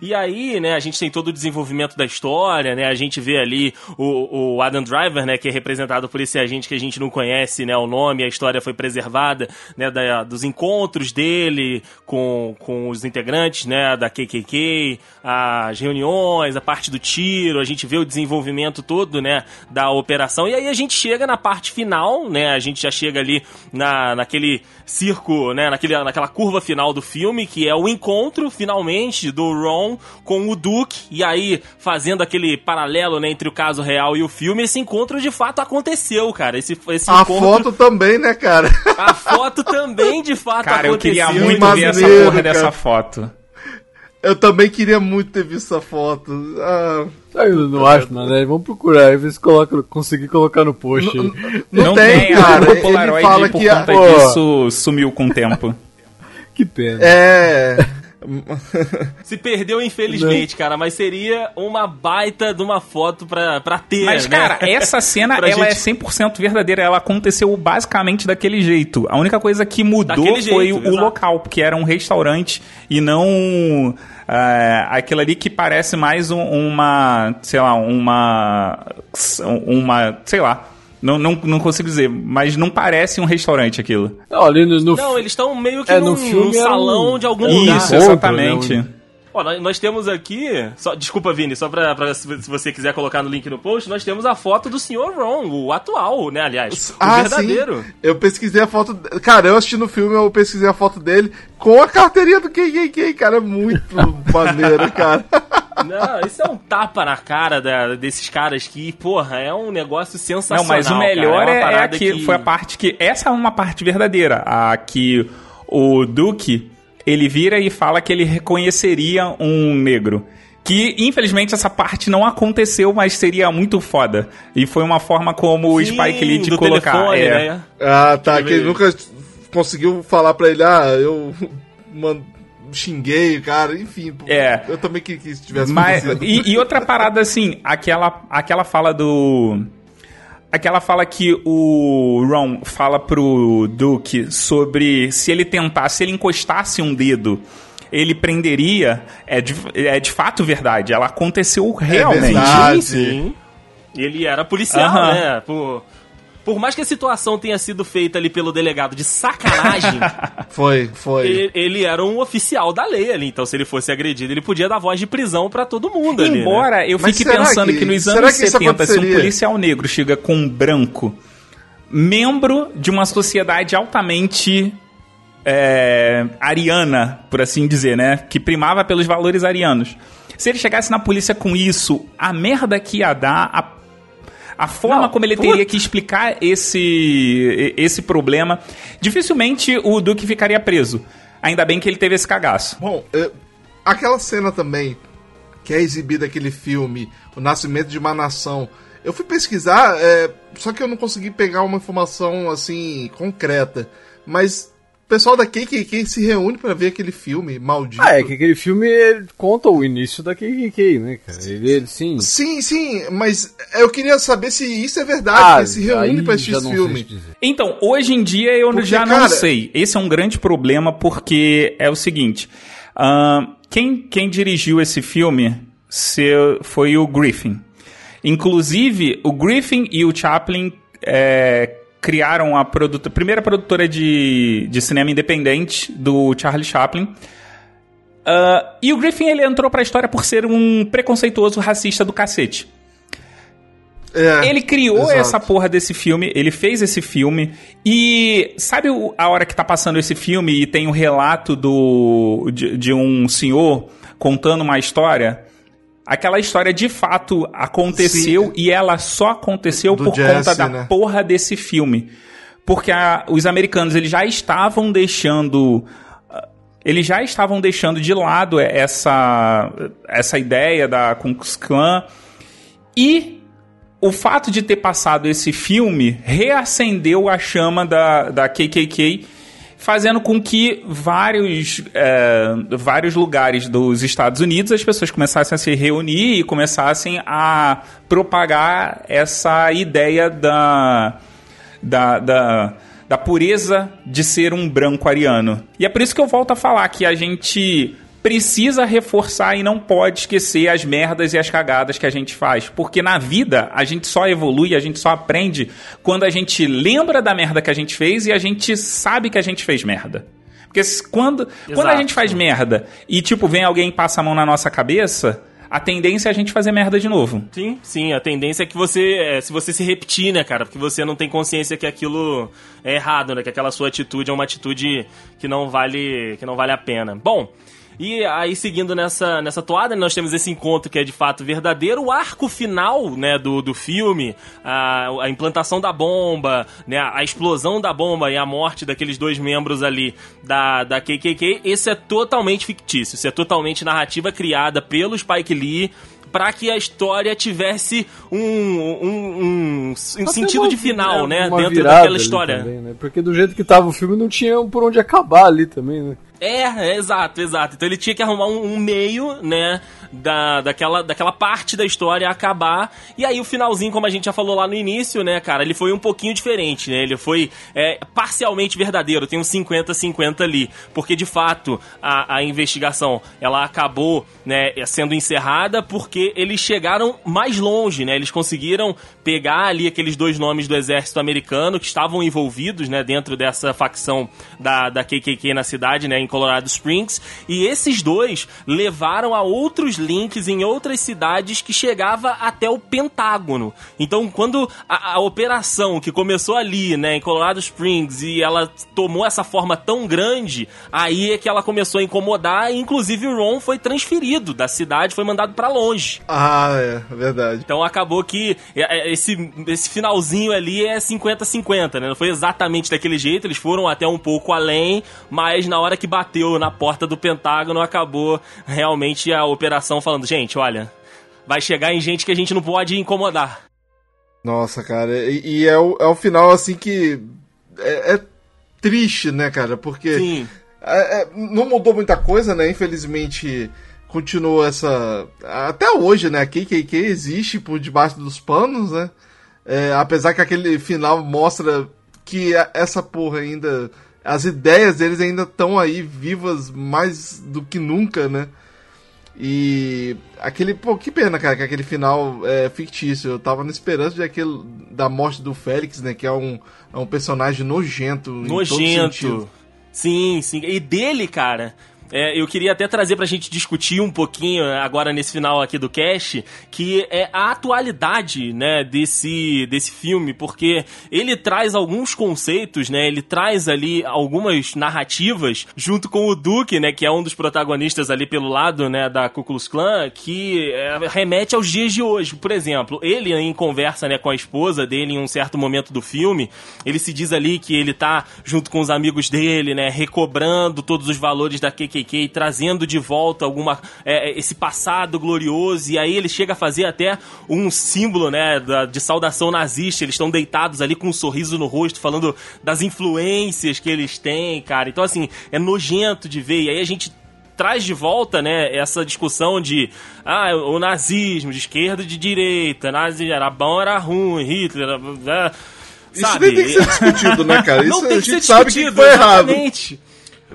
E aí, né, a gente tem todo o desenvolvimento da história, né? A gente vê ali o, o Adam Driver, né, que é representado por esse agente que a gente não conhece, né, o nome, a história foi preservada, né, da- dos encontros dele com, com os integrantes, né, da KKK, as reuniões, a parte do tiro, a gente vê o desenvolvimento todo, né, da operação. E aí a gente chega na parte final, né, a gente já chega ali na, naquele circo, né, naquele, naquela curva final do filme, que é o encontro, finalmente, do Ron com o Duke, e aí, fazendo aquele paralelo, né, entre o caso real e o filme, esse encontro de fato aconteceu, cara. Esse, esse A encontro, foto também, né, cara? a foto também de fato Cara, eu aconteceu. queria muito ver essa maneiro, porra cara. dessa foto. Eu também queria muito ter visto essa foto. Ah, eu não acho, não, né? Vamos procurar aí, ver se coloca, conseguir colocar no post aí. não, tem, cara. o Ele Polaroid fala por que. a- conta Pô. disso sumiu com o tempo. *laughs* Que pena. É. Se perdeu, infelizmente, cara, mas seria uma baita de uma foto pra, pra ter, Mas, né? cara, essa *laughs* cena, ela gente- é 100% verdadeira. Ela aconteceu basicamente daquele jeito. A única coisa que mudou Daquele foi jeito, o exato. local, porque era um restaurante e não ah, aquilo ali que parece mais um- uma, sei lá, uma, uma, sei lá, não, não, não consigo dizer, mas não parece um restaurante aquilo. Não, ali no, no Não, eles estão meio que É, num, no filme num salão um- de algum Isso, lugar. Isso, encontro, exatamente. né, Ó, nós, nós temos aqui. Só, desculpa, Vini, só pra, pra se se você quiser colocar no link no post, nós temos a foto do Sr. Ron, o atual, né? Aliás, o Ah, verdadeiro. sim. Eu pesquisei a foto. Cara, eu assisti no filme, eu pesquisei a foto dele com a carteirinha do KKK, cara. É muito *laughs* maneiro, cara. *laughs* Não, isso é um tapa na cara da- desses caras que, porra, é um negócio Não, sensacional. mas o melhor cara. é, é aqui, que- foi a parte que essa é uma parte verdadeira, a que o Duke ele vira e fala que ele reconheceria um negro. Que, infelizmente, essa parte não aconteceu, mas seria muito foda. E foi uma forma como o Sim, Spike Lee de colocar. telefone, é. né? Ah, tá. Ele- Que ele nunca conseguiu falar pra ele, ah, eu man- xinguei o cara, enfim. É. Eu também queria que isso tivesse Mas, acontecido. e, e outra parada assim, aquela, aquela fala do. Aquela fala que o Ron fala pro Duke sobre se ele tentasse, se ele encostasse um dedo, ele prenderia, é de, é de fato verdade. Ela aconteceu realmente. verdade. Sim. Ele era policial, Aham. né? Por, por mais que a situação tenha sido feita ali pelo delegado de sacanagem, *laughs* Foi, foi. ele, ele era um oficial da lei ali. Então, se ele fosse agredido, ele podia dar voz de prisão pra todo mundo ali. né? Embora eu Mas fique pensando que, que- nos anos que isso 70, se um policial negro chega com um branco, membro de uma sociedade altamente é, ariana, por assim dizer, né? Que primava pelos valores arianos. Se ele chegasse na polícia com isso, a merda que ia dar, a, a forma Não, como ele teria que explicar esse, esse problema, dificilmente o Duque ficaria preso. Ainda bem que ele teve esse cagaço. Bom, eh, aquela cena também, que é exibida aquele filme, O Nascimento de uma Nação. Eu fui pesquisar, eh, só que eu não consegui pegar uma informação assim concreta. Mas pessoal da KKK se reúne pra ver aquele filme maldito. Ah, é que aquele filme conta o início da KKK, né, cara? Ele, ele sim. Sim, sim, mas eu queria saber se isso é verdade, Ah, que se reúne pra assistir esse filme. Então, hoje em dia eu Porque, já não cara- sei. Esse é um grande problema porque é o seguinte: ahn, quem, quem dirigiu esse filme se- foi o Griffin. Inclusive, o Griffin e o Chaplin é, criaram a primeira produtora de, de cinema independente do Charlie Chaplin. Ah, e o Griffin ele entrou pra história por ser um preconceituoso racista do cacete. É, Ele criou exato. essa porra desse filme, ele fez esse filme e sabe a hora que tá passando esse filme e tem o relato do de, de um senhor contando uma história? Aquela história de fato aconteceu Sim. e ela só aconteceu Do por Jesse, conta da né? porra desse filme. Porque a- os americanos eles já estavam deixando eles já estavam deixando de lado essa, essa ideia da Ku Klux Klan e o fato de ter passado esse filme reacendeu a chama da, da KKK, fazendo com que vários, é, vários lugares dos Estados Unidos as pessoas começassem a se reunir e começassem a propagar essa ideia da, da, da, da pureza de ser um branco ariano. E é por isso que eu volto a falar que a gente precisa reforçar e não pode esquecer as merdas e as cagadas que a gente faz. Porque na vida a gente só evolui, a gente só aprende quando a gente lembra da merda que a gente fez e a gente sabe que a gente fez merda. Porque quando, quando a gente faz merda e, tipo, vem alguém e passa a mão na nossa cabeça, a tendência é a gente fazer merda de novo. Sim, sim, a tendência é que você, é, se você se repetir, né, cara, porque você não tem consciência que aquilo é errado, né, que aquela sua atitude é uma atitude que não vale, que não vale a pena. Bom, e aí seguindo nessa, nessa toada, nós temos esse encontro que é de fato verdadeiro, o arco final, né, do, do filme, a, a implantação da bomba, né, a explosão da bomba e a morte daqueles dois membros ali da, da KKK, esse é totalmente fictício, isso é totalmente narrativa criada pelo Spike Lee, para que a história tivesse um, um, um- um sentido uma- de final, né? Dentro daquela história. também, né? Porque do jeito que tava o filme não tinha por onde acabar ali também, né? É, é, exato, exato. Então ele tinha que arrumar um, um meio, né, da, daquela, daquela parte da história acabar. E aí o finalzinho, como a gente já falou lá no início, né, cara, ele foi um pouquinho diferente, né? Ele foi é, parcialmente verdadeiro, tem um 50-50 ali. Porque, de fato, a, a investigação, ela acabou, né, sendo encerrada porque eles chegaram mais longe, né? Eles conseguiram pegar ali aqueles dois nomes do exército americano que estavam envolvidos, né, dentro dessa facção da, da KKK na cidade, né, Colorado Springs, e esses dois levaram a outros links em outras cidades que chegava até o Pentágono. Então, quando a, a operação que começou ali, né, em Colorado Springs, e ela tomou essa forma tão grande, aí é que ela começou a incomodar, e inclusive o Ron foi transferido da cidade, foi mandado pra longe. Ah, é, verdade. Então acabou que é, é, esse, esse finalzinho ali é 50-50, né? Não foi exatamente daquele jeito, eles foram até um pouco além, mas na hora que bateu na porta do Pentágono, acabou realmente a operação falando, gente, olha, vai chegar em gente que a gente não pode incomodar. Nossa, cara, e, e é, o, é o final assim que é, é triste, né, cara? Porque Sim. é, é, não mudou muita coisa, né? Infelizmente continua essa. Até hoje, né? A KKK existe por debaixo dos panos, né? É, apesar que aquele final mostra que essa porra ainda. As ideias deles ainda estão aí vivas mais do que nunca, né? E aquele, pô, que pena, cara, que aquele final é fictício. Eu tava na esperança de aquele da morte do Félix, né, que é um, é um personagem nojento, Nojento. Sim, sim. E dele, cara. É, eu queria até trazer pra gente discutir um pouquinho é, agora nesse final aqui do cast, que é a atualidade, né, desse, desse filme, porque ele traz alguns conceitos, né, ele traz ali algumas narrativas junto com o Duke, né, que é um dos protagonistas ali pelo lado, né, da Ku Klux Klan, que é, remete aos dias de hoje. Por exemplo, ele em conversa, né, com a esposa dele em um certo momento do filme, ele se diz ali que ele tá junto com os amigos dele, né, recobrando todos os valores da KKK, trazendo de volta alguma é, esse passado glorioso, e aí ele chega a fazer até um símbolo, né, da- de saudação nazista. Eles estão deitados ali com um sorriso no rosto, falando das influências que eles têm, cara. Então, assim, é nojento de ver. E aí a gente traz de volta, né, essa discussão de ah, o nazismo, de esquerda e de direita, nazi era bom, era ruim, Hitler, era, Isso sabe? nem tem que ser *laughs* discutido, né, cara? Não Isso a gente ser sabe que foi errado.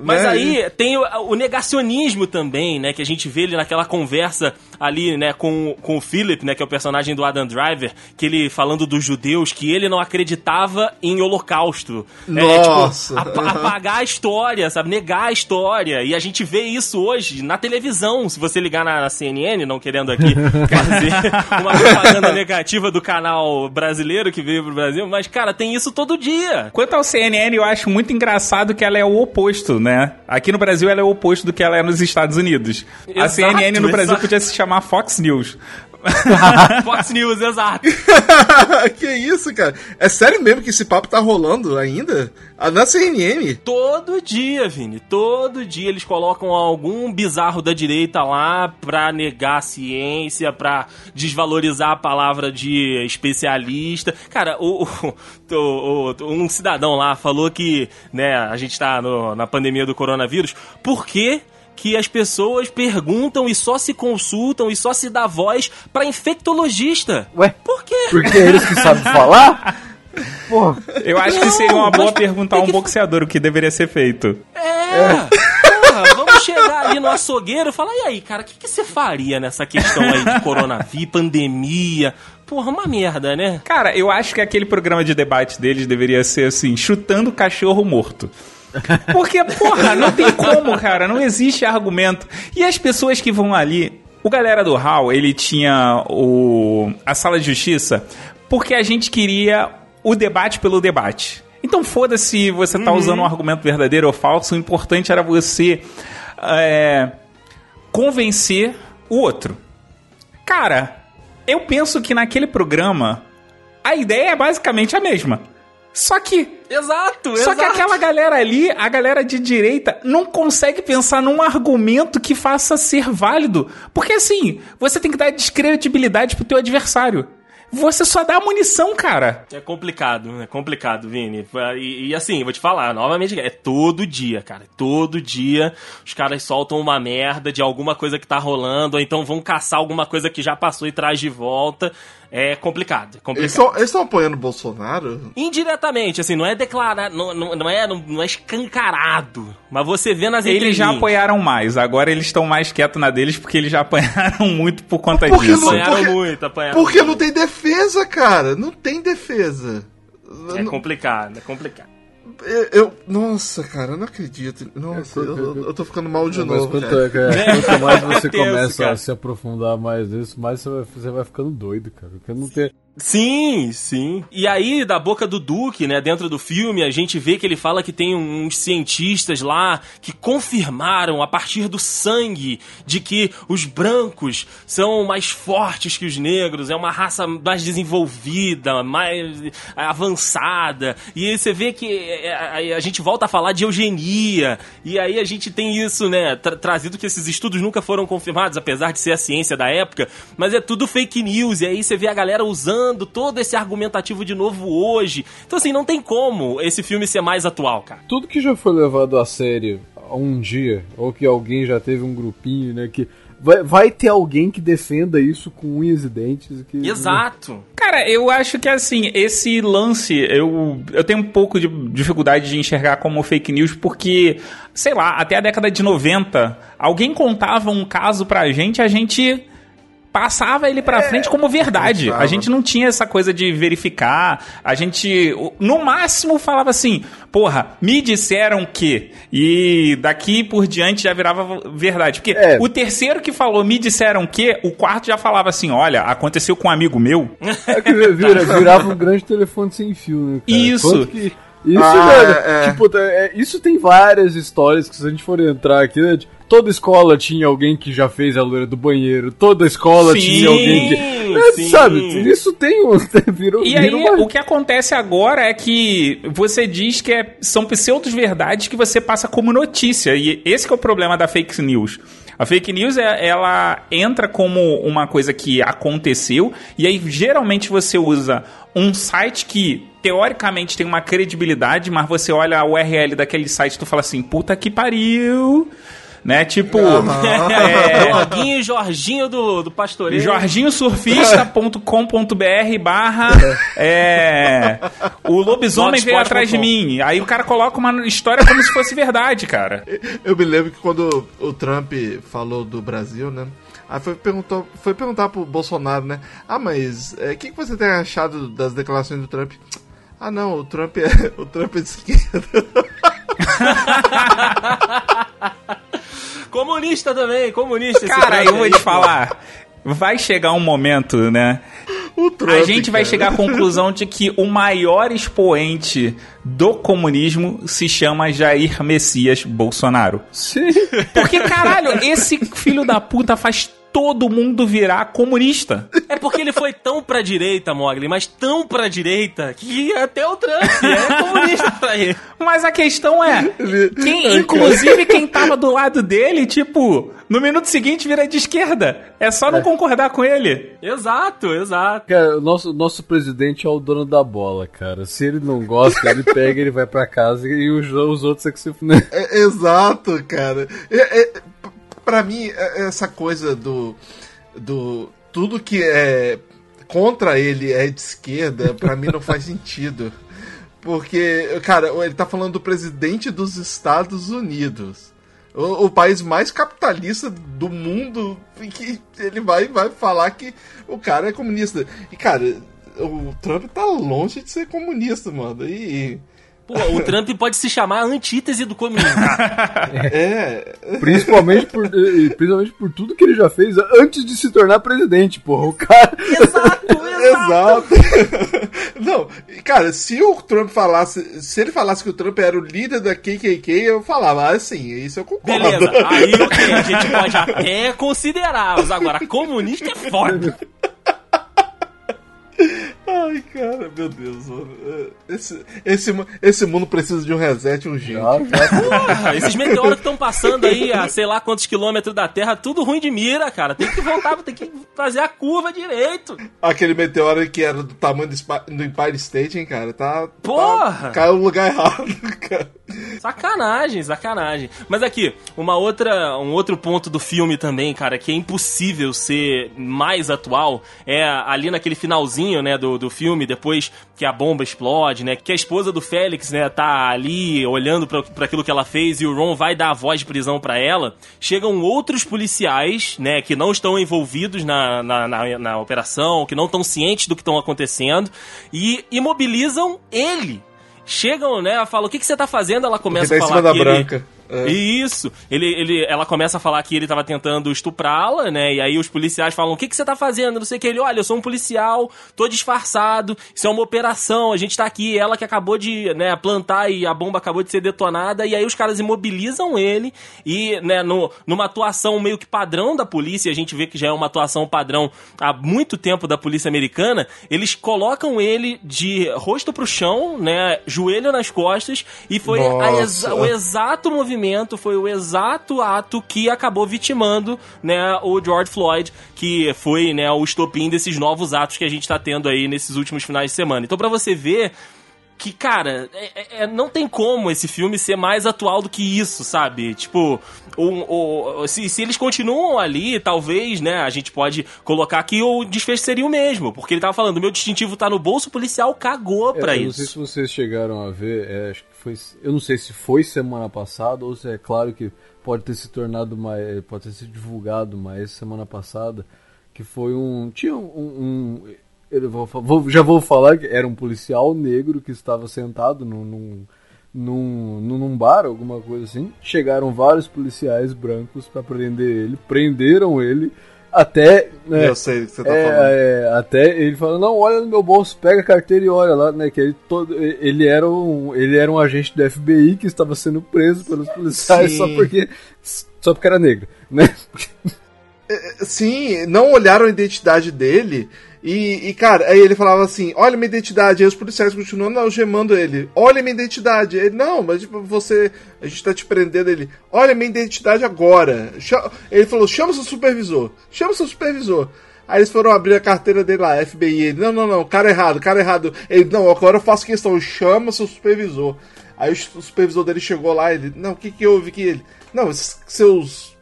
Mas Né? aí tem o, o negacionismo também, né? Que a gente vê ele naquela conversa ali, né, com, com o Philip, né? Que é o personagem do Adam Driver, que ele falando dos judeus, que ele não acreditava em holocausto. Nossa. É, tipo, apa- apagar a história, sabe? Negar a história. E a gente vê isso hoje na televisão. Se você ligar na, na CNN, não querendo aqui *laughs* fazer uma propaganda negativa do canal brasileiro que veio pro Brasil, mas, cara, tem isso todo dia. Quanto ao CNN, eu acho muito engraçado que ela é o oposto, né? Aqui no Brasil ela é o oposto do que ela é nos Estados Unidos. a Exato, CNN no Brasil exato. podia se chamar Fox News. *laughs* Fox News, exato. *laughs* que isso, cara? É sério mesmo que esse papo tá rolando ainda? Ah, Na CNN? Todo dia, Vini, todo dia eles colocam algum bizarro da direita lá pra negar a ciência, pra desvalorizar a palavra de especialista. Cara, o, o- o- um cidadão lá falou que, né, a gente tá no- na pandemia do coronavírus, por que que as pessoas perguntam e só se consultam e só se dá voz pra infectologista? Ué? Por quê? Porque é eles que sabem falar? *laughs* Pô, Eu acho que seria uma boa perguntar a um que- boxeador o que deveria ser feito. É! Porra, vamos chegar ali no açougueiro e falar, e aí, cara, o que, que você faria nessa questão aí de coronavírus, pandemia? Porra, uma merda, né? Cara, eu acho que aquele programa de debate deles deveria ser assim, chutando cachorro morto. Porque, porra, não tem como, cara, não existe argumento. E as pessoas que vão ali, o galera do HAL, ele tinha o a sala de justiça porque a gente queria o debate pelo debate. Então foda-se se você tá usando um argumento verdadeiro ou falso, o importante era você é, convencer o outro. Cara, eu penso que naquele programa a ideia é basicamente a mesma. Só que Exato, só exato. que aquela galera ali, a galera de direita, não consegue pensar num argumento que faça ser válido. Porque assim, você tem que dar descredibilidade pro teu adversário. Você só dá munição, cara. É complicado, é complicado, Vini. E, e assim, vou te falar, novamente, é todo dia, cara. Todo dia os caras soltam uma merda de alguma coisa que tá rolando, ou então vão caçar alguma coisa que já passou e traz de volta. É complicado, é Eles complicado. estão apoiando o Bolsonaro? Indiretamente, assim, não é declarado, não, não, não é, não, não é escancarado, mas você vê nas Eles já apoiaram mais, agora eles estão mais quietos na deles porque eles já *laughs* apanharam muito por conta Por que disso. não- Apanharam Porque- muito, apanharam Porque muito. não tem defesa, cara. Não tem defesa. É complicado, é complicado. Eu, eu- nossa, cara, eu não acredito. Nossa, eu, eu- eu tô ficando mal de mas novo. quanto, cara. é, cara, quanto mais *laughs* você começa a se aprofundar mais nisso, mais você vai, você vai ficando doido, cara. Porque não tem, Sim, sim. E aí, da boca do Duque, né, dentro do filme, a gente vê que ele fala que tem uns cientistas lá que confirmaram a partir do sangue de que os brancos são mais fortes que os negros, é uma raça mais desenvolvida, mais avançada. E você vê que é, a gente volta a falar de eugenia, e aí a gente tem isso, né, tra trazido que esses estudos nunca foram confirmados, apesar de ser a ciência da época, mas é tudo fake news, e aí você vê a galera usando todo esse argumentativo de novo hoje. Então, assim, não tem como esse filme ser mais atual, cara. Tudo que já foi levado a sério um dia, ou que alguém já teve um grupinho, né, que vai, vai ter alguém que defenda isso com unhas e dentes. Que... Exato. Cara, eu acho que assim, esse lance, eu, eu tenho um pouco de dificuldade de enxergar como fake news, porque, sei lá, até a década de 90, alguém contava um caso pra gente, a gente passava ele pra é, frente como verdade. A gente não tinha essa coisa de verificar. A gente, no máximo, falava assim: porra, me disseram que. E daqui por diante já virava verdade. Porque é. o terceiro que falou me disseram que, o quarto já falava assim: olha, aconteceu com um amigo meu. É que vira, virava um grande telefone sem fio, né? Cara? Isso. Isso, ah, velho, é, é. tipo, é, isso tem várias histórias que se a gente for entrar aqui, né, toda escola tinha alguém que já fez a loira do banheiro, toda escola sim, tinha alguém que. É, sabe, isso tem um. *laughs* Virou, e aí, uma... o que acontece agora é que você diz que é, são pseudos verdades que você passa como notícia. E esse é o problema da fake news. A fake news, é, ela entra como uma coisa que aconteceu, e aí geralmente você usa um site que teoricamente tem uma credibilidade, mas você olha a URL daquele site e tu fala assim, puta que pariu né? Tipo, uhum. *laughs* é, Bloguinho Jorginho do, do Pastoreiro. jorginhosurfista.com.br barra é, o lobisomem veio atrás de mim. Aí o cara coloca uma história como se fosse verdade, cara. Eu me lembro que quando o Trump falou do Brasil, né? Aí foi, perguntou, foi perguntar pro Bolsonaro, né? Ah, mas o é, que, que você tem achado das declarações do Trump? Ah, não, o Trump é, *laughs* o Trump é de esquerda. *laughs* Comunista também, comunista. Cara, eu vou te falar. Vai chegar um momento, né? Trump, a gente vai chegar à conclusão de que o maior expoente do comunismo se chama Jair Messias Bolsonaro. Sim. Porque, caralho, esse filho da puta faz todo mundo virar comunista. É porque ele foi tão pra direita, Mogli, mas tão pra direita, que até o Trump é *laughs* comunista pra ele. Mas a questão é, quem, inclusive quem tava do lado dele, tipo, no minuto seguinte vira de esquerda. É só não é. concordar com ele. Exato, exato. Cara, o nosso, nosso presidente é o dono da bola, cara. Se ele não gosta, ele pega, ele vai pra casa e os, os outros é que se... É, exato, cara. É, é, para mim, é, essa coisa do. do tudo que é contra ele é de esquerda, para mim não faz sentido. Porque, cara, ele tá falando do presidente dos Estados Unidos. O, o, país mais capitalista do mundo, que ele vai, vai falar que o cara é comunista. E, cara, o Trump tá longe de ser comunista, mano. E, Pô, o Trump pode se chamar a antítese do comunismo. é. Principalmente por, principalmente por tudo que ele já fez antes de se tornar presidente, porra. O cara. Exato, *laughs* exato. exato. *laughs* Não, cara, se o Trump falasse. Se ele falasse que o Trump era o líder da KKK, eu falava, assim, isso eu concordo. Beleza, aí ok, a gente pode até considerar, mas agora comunista é foda. *laughs* Ai, cara, meu Deus, mano. Esse, esse, esse mundo precisa de um reset urgente. Porra, esses meteoros que estão passando aí a sei lá quantos quilômetros da Terra, tudo ruim de mira, cara. Tem que voltar, tem que fazer a curva direito. Aquele meteoro que era do tamanho do Empire State, hein, cara? Tá. Porra! Tá, caiu no lugar errado, *laughs* cara. Sacanagem, sacanagem. Mas aqui, uma outra, um outro ponto do filme também, cara, que é impossível ser mais atual, é ali naquele finalzinho, né, do, do filme, depois que a bomba explode, né, que a esposa do Félix, né, tá ali olhando para aquilo que ela fez e o Ron vai dar a voz de prisão para ela, chegam outros policiais, né, que não estão envolvidos na, na, na, na operação, que não estão cientes do que estão acontecendo e imobilizam ele chegam, né? Falam, o que, que você tá fazendo? Ela começa tá a falar. Em cima da branca. É. Isso. Ele, ele, ela começa a falar que ele tava tentando estuprá-la, né? E aí os policiais falam: O que, que você tá fazendo? Não sei o que. Ele, olha, eu sou um policial, tô disfarçado, isso é uma operação, a gente tá aqui. Ela que acabou de né, plantar e a bomba acabou de ser detonada. E aí os caras imobilizam ele e, né, no, numa atuação meio que padrão da polícia, a gente vê que já é uma atuação padrão há muito tempo da polícia americana, eles colocam ele de rosto pro chão, né? Joelho nas costas, e foi exa- o exato movimento, foi o exato ato que acabou vitimando, né, o George Floyd, que foi, né, o estopim desses novos atos que a gente tá tendo aí nesses últimos finais de semana. Então, pra você ver que, cara, é- é- é- não tem como esse filme ser mais atual do que isso, sabe? Tipo, o, se, se eles continuam ali, talvez, né, a gente pode colocar que o desfecho seria o mesmo, porque ele tava falando, meu distintivo tá no bolso, o policial cagou pra É, eu não sei isso. se vocês chegaram a ver, é, acho que foi, eu não sei se foi semana passada ou se é claro que pode ter se tornado mais, pode ter sido divulgado mais semana passada, que foi um, tinha um, um eu vou, vou- já vou falar que era um policial negro que estava sentado num, num, num, num bar, alguma coisa assim. Chegaram vários policiais brancos para prender ele, prenderam ele até né, Eu sei o que você tá é, falando. é, até ele falou, não, olha no meu bolso, pega a carteira e olha lá, né? Que ele, todo, ele, era um, ele era um agente do FBI que estava sendo preso pelos policiais Sim. só porque. Só porque era negro, né? Sim, não olharam a identidade dele. E, e, cara, aí ele falava assim: Olha minha identidade. Aí os policiais continuando algemando ele: Olha minha identidade. Ele: Não, mas tipo, você. A gente tá te prendendo. Ele: Olha minha identidade agora. Ele falou: Chama seu supervisor. Chama seu supervisor. Aí eles foram abrir a carteira dele lá, FBI. Ele: Não, não, não, cara errado, cara errado. Ele: Não, agora eu faço questão. Chama seu supervisor. Aí o supervisor dele chegou lá. Ele: Não, o que que houve que ele? Não, esses seus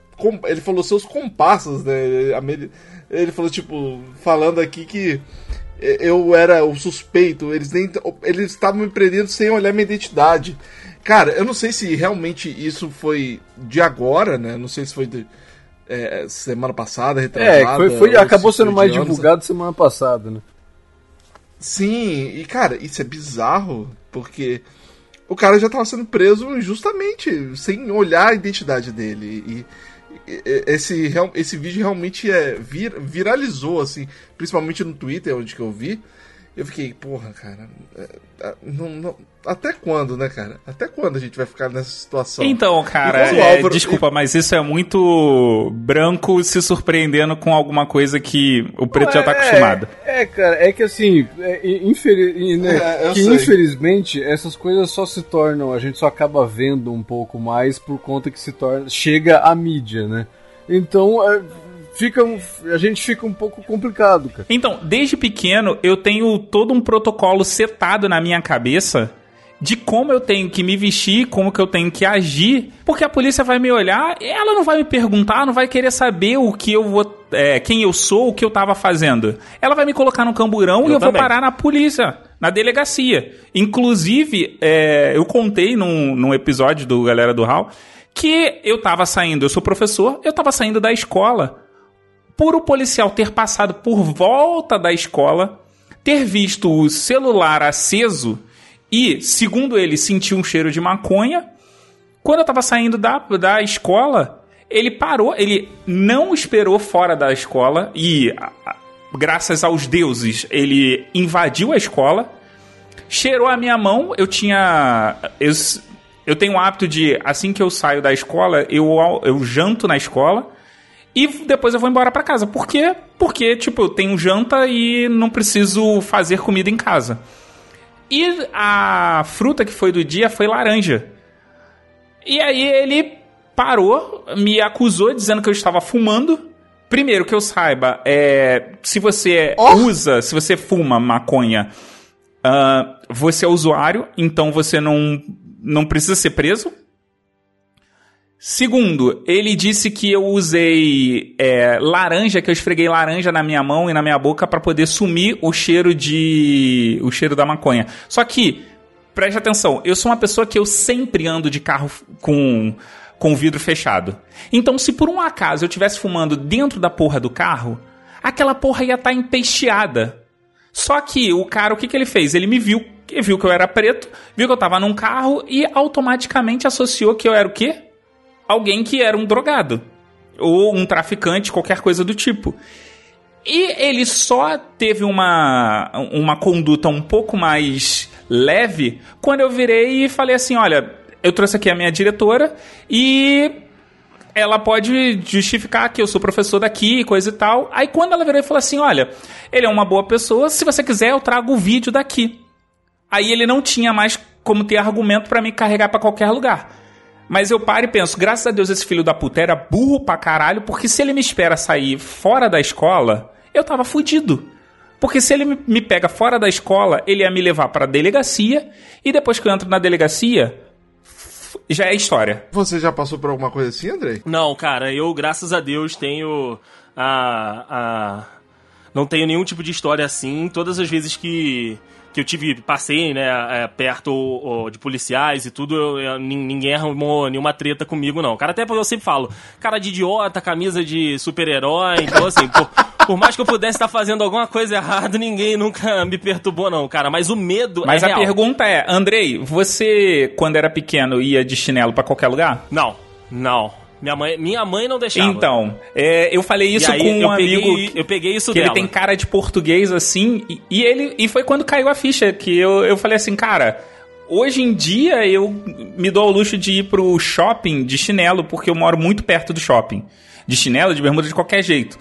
ele falou seus comparsas, né? Ameri- Ele falou, tipo, falando aqui que eu era o suspeito, eles nem eles estavam me prendendo sem olhar minha identidade. Cara, eu não sei se realmente isso foi de agora, né? Não sei se foi de é, semana passada, retrasada. É, foi, foi, ou acabou se sendo mais anos- divulgado semana passada, né? Sim, e cara, isso é bizarro, porque o cara já tava sendo preso injustamente, sem olhar a identidade dele. E- esse, esse vídeo realmente é, vir- viralizou, assim, principalmente no Twitter, onde que eu vi. Eu fiquei, porra, cara, é, é, não- não- até quando, né, cara? Até quando a gente vai ficar nessa situação? Então, cara, é, Álvaro- desculpa, mas isso é muito branco se surpreendendo com alguma coisa que o preto já tá acostumado. É, é, cara, é que assim, é, infeli- e, né, É, que sei. infelizmente essas coisas só se tornam, a gente só acaba vendo um pouco mais por conta que se torna, chega a mídia, né? Então, é, fica, um- a gente fica um pouco complicado, cara. Então, desde pequeno, eu tenho todo um protocolo setado na minha cabeça de como eu tenho que me vestir, como que eu tenho que agir, porque a polícia vai me olhar, ela não vai me perguntar, não vai querer saber o que eu vou, é, quem eu sou, o que eu tava fazendo. Ela vai me colocar no camburão e Eu eu vou também. parar na polícia, na delegacia. Inclusive, é, eu contei num, num episódio do Galera do Hall que eu tava saindo, eu sou professor, eu tava saindo da escola por o policial ter passado por volta da escola, ter visto o celular aceso e, segundo ele, sentiu um cheiro de maconha. Quando eu tava saindo da, da escola, ele parou, ele não esperou fora da escola e, graças aos deuses, ele invadiu a escola, cheirou a minha mão. Eu tinha. Eu, eu tenho o hábito de, assim que eu saio da escola, eu, eu janto na escola. E depois eu vou embora pra casa. Por quê? Porque, tipo, eu tenho janta e não preciso fazer comida em casa. E a fruta que foi do dia foi laranja. E aí ele parou, me acusou dizendo que eu estava fumando. Primeiro, que eu saiba, é, se você usa, se você fuma maconha, ah, você é usuário, então você não, não precisa ser preso. Segundo, ele disse que eu usei é, laranja, que eu esfreguei laranja na minha mão e na minha boca para poder sumir o cheiro de o cheiro da maconha. Só que preste atenção, eu sou uma pessoa que eu sempre ando de carro com com o vidro fechado. Então, se por um acaso eu estivesse fumando dentro da porra do carro, aquela porra ia estar empesteada. Só que o cara, o que, que ele fez? Ele me viu, viu que eu era preto, viu que eu tava num carro e automaticamente associou que eu era o quê? Alguém que era um drogado ou um traficante, qualquer coisa do tipo. E ele só teve uma, uma conduta um pouco mais leve quando eu virei e falei assim: olha, eu trouxe aqui a minha diretora e ela pode justificar que eu sou professor daqui, coisa e tal. Aí quando ela virou e falou assim: olha, ele é uma boa pessoa, se você quiser eu trago o vídeo daqui. Aí ele não tinha mais como ter argumento para me carregar para qualquer lugar. Mas eu paro e penso, graças a Deus esse filho da puta era burro pra caralho, porque se ele me espera sair fora da escola, eu tava fudido. Porque se ele me pega fora da escola, ele ia me levar pra delegacia, e depois que eu entro na delegacia, já é história. Você já passou por alguma coisa assim, Andrei? Não, cara, eu, graças a Deus, tenho a. a... Não tenho nenhum tipo de história assim. Todas as vezes que que eu tive, passei, né, é, perto de policiais e tudo, eu, eu, ninguém arrumou nenhuma treta comigo, não. Cara, até porque eu sempre falo, cara de idiota, camisa de super-herói, então assim, por, por, mais que eu pudesse estar fazendo alguma coisa errada, ninguém nunca me perturbou, não, cara. Mas o medo Mas é a real. pergunta é, Andrei, você, quando era pequeno, ia de chinelo para qualquer lugar? Não, não. Minha mãe, minha mãe não deixava. Então, é, eu falei isso aí, com um peguei, amigo. Eu peguei isso que dela. ele tem cara de português assim, e, e, ele e foi quando caiu a ficha que eu, eu falei assim, cara, hoje em dia eu me dou ao luxo de ir pro shopping de chinelo porque eu moro muito perto do shopping. De chinelo, de bermuda de qualquer jeito.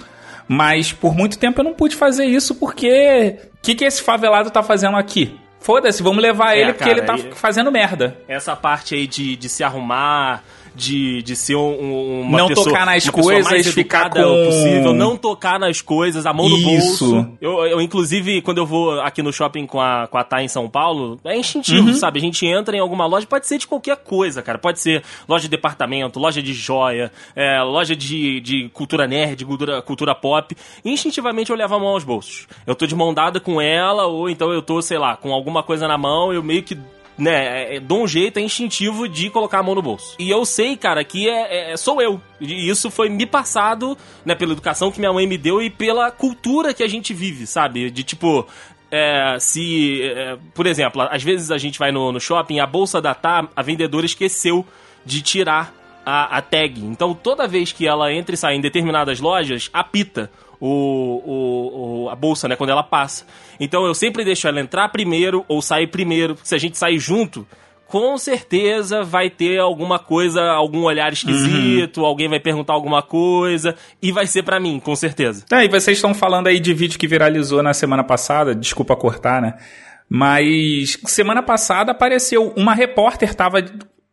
Mas por muito tempo eu não pude fazer isso porque o que, que esse favelado tá fazendo aqui? Foda-se, vamos levar É, ele porque cara, ele tá e- fazendo merda. Essa parte aí de, de se arrumar, de, de ser um, um- uma Não pessoa, tocar nas coisas, mais ficar educada com- possível, não tocar nas coisas, a mão no Isso. bolso. Eu, eu, inclusive, quando eu vou aqui no shopping com a, com a Thay em São Paulo, é instintivo, Uhum. sabe? A gente entra em alguma loja, pode ser de qualquer coisa, cara. Pode ser loja de departamento, loja de joia, é, loja de, de cultura nerd, cultura, cultura pop. Instintivamente eu levo a mão aos bolsos. Eu tô de mão dada com ela, ou então eu tô, sei lá, com alguma coisa na mão, eu meio que né, é, dou um jeito, é instintivo de colocar a mão no bolso. E eu sei, cara, que é, é- sou eu. E isso foi me passado, né, pela educação que minha mãe me deu e pela cultura que a gente vive, sabe? De tipo. é, se, é, por exemplo, às vezes a gente vai no, no shopping, a bolsa da Tá, a vendedora esqueceu de tirar a, a tag. Então toda vez que ela entra e sai em determinadas lojas, apita o, o, o- a bolsa, né, quando ela passa. Então eu sempre deixo ela entrar primeiro ou sair primeiro, se a gente sair junto, com certeza vai ter alguma coisa, algum olhar esquisito, alguém vai perguntar alguma coisa, e vai ser pra mim, com certeza. É, e vocês estão falando aí de vídeo que viralizou na semana passada, desculpa cortar, né? Mas semana passada apareceu uma repórter tava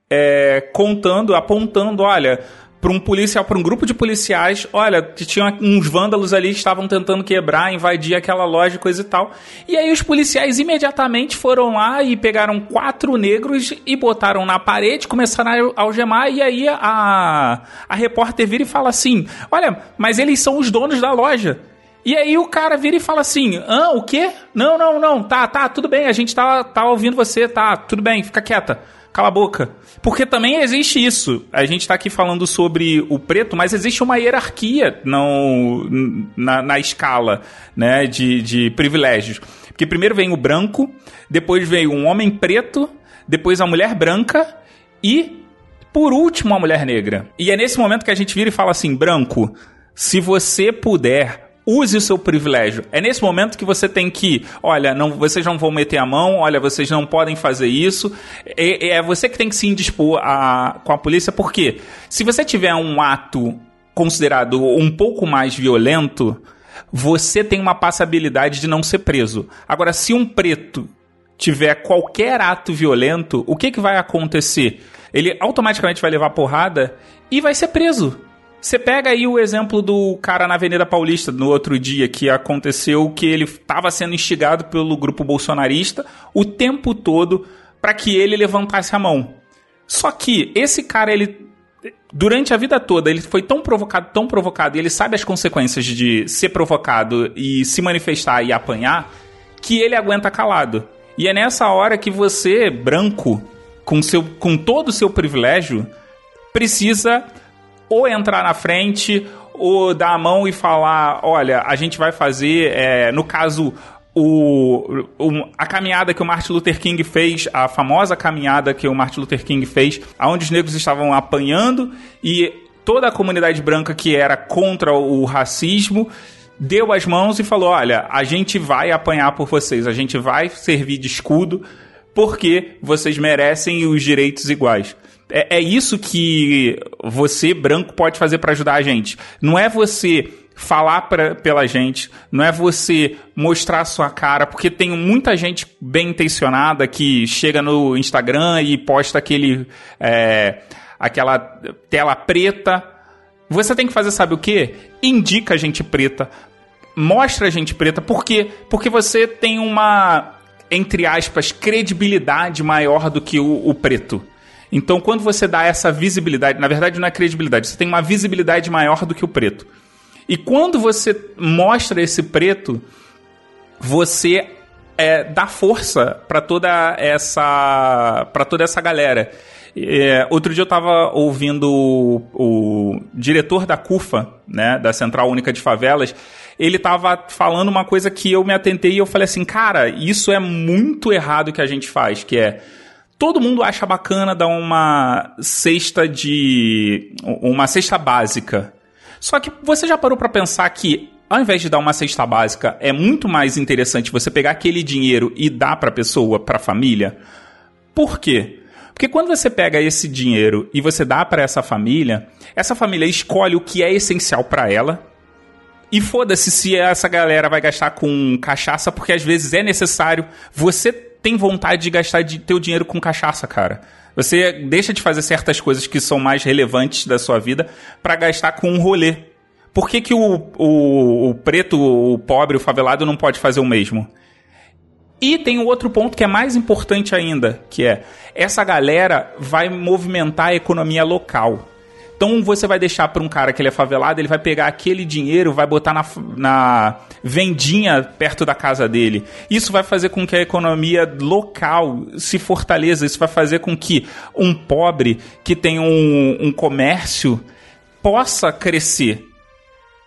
é, contando, apontando, olha, para um policial, para um grupo de policiais, olha, que tinha uns vândalos ali estavam tentando quebrar, invadir aquela loja, coisa e tal. E aí os policiais imediatamente foram lá e pegaram quatro negros e botaram na parede, começaram a algemar, e aí a, a repórter vira e fala assim: Olha, mas eles são os donos da loja. E aí o cara vira e fala assim: Ah, o quê? Não, não, não, tá, tá, tudo bem, a gente tá, tá ouvindo você, tá, tudo bem, fica quieta, cala a boca. Porque também existe isso. A gente tá aqui falando sobre o preto, mas existe uma hierarquia não, na, na escala né, de, de privilégios. Porque primeiro vem o branco, depois vem um homem preto, depois a mulher branca e, por último, a mulher negra. E é nesse momento que a gente vira e fala assim: branco, se você puder use o seu privilégio. É nesse momento que você tem que, olha, não, vocês não vão meter a mão, olha, vocês não podem fazer isso. É, é você que tem que se indispor a, com a polícia, porque se você tiver um ato considerado um pouco mais violento, você tem uma passabilidade de não ser preso. Agora, se um preto tiver qualquer ato violento, o que, que vai acontecer? Ele automaticamente vai levar porrada e vai ser preso. Você pega aí o exemplo do cara na Avenida Paulista no outro dia que aconteceu que ele estava sendo instigado pelo grupo bolsonarista o tempo todo para que ele levantasse a mão. Só que esse cara ele durante a vida toda ele foi tão provocado, tão provocado, e ele sabe as consequências de ser provocado e se manifestar e apanhar, que ele aguenta calado. E é nessa hora que você, branco, com, seu, com todo o seu privilégio, precisa ou entrar na frente ou dar a mão e falar: olha, a gente vai fazer, é, no caso. o, o, a caminhada que o Martin Luther King fez, a famosa caminhada que o Martin Luther King fez, onde os negros estavam apanhando e toda a comunidade branca que era contra o racismo deu as mãos e falou: Olha, a gente vai apanhar por vocês, a gente vai servir de escudo porque vocês merecem os direitos iguais. É, é isso que você, branco, pode fazer para ajudar a gente. Não é você falar pra, pela gente, não é você mostrar a sua cara, porque tem muita gente bem intencionada que chega no Instagram e posta aquele, é, aquela tela preta. Você tem que fazer, sabe o que? Indica a gente preta, mostra a gente preta, por quê? Porque você tem uma, entre aspas, credibilidade maior do que o, o preto. Então, quando você dá essa visibilidade, na verdade não é credibilidade, você tem uma visibilidade maior do que o preto. E quando você mostra esse preto, você é, dá força para toda essa para toda essa galera. É, outro dia eu estava ouvindo o, o, diretor da CUFA, né, da Central Única de Favelas, ele estava falando uma coisa que eu me atentei e eu falei assim, cara, isso é muito errado que a gente faz, que é todo mundo acha bacana dar uma cesta de uma cesta básica só que você já parou para pensar que ao invés de dar uma cesta básica, é muito mais interessante você pegar aquele dinheiro e dar para a pessoa, para a família? Por quê? Porque quando você pega esse dinheiro e você dá para essa família, essa família escolhe o que é essencial para ela. E foda-se se essa galera vai gastar com cachaça, porque às vezes é necessário. Você tem vontade de gastar de teu dinheiro com cachaça, cara. Você deixa de fazer certas coisas que são mais relevantes da sua vida para gastar com um rolê. Por que, que o, o, o preto, o pobre, o favelado não pode fazer o mesmo? E tem um outro ponto que é mais importante ainda, que é essa galera vai movimentar a economia local. Então você vai deixar para um cara que ele é favelado, ele vai pegar aquele dinheiro, vai botar na, na vendinha perto da casa dele. Isso vai fazer com que a economia local se fortaleça. Isso vai fazer com que um pobre que tem um, um comércio possa crescer.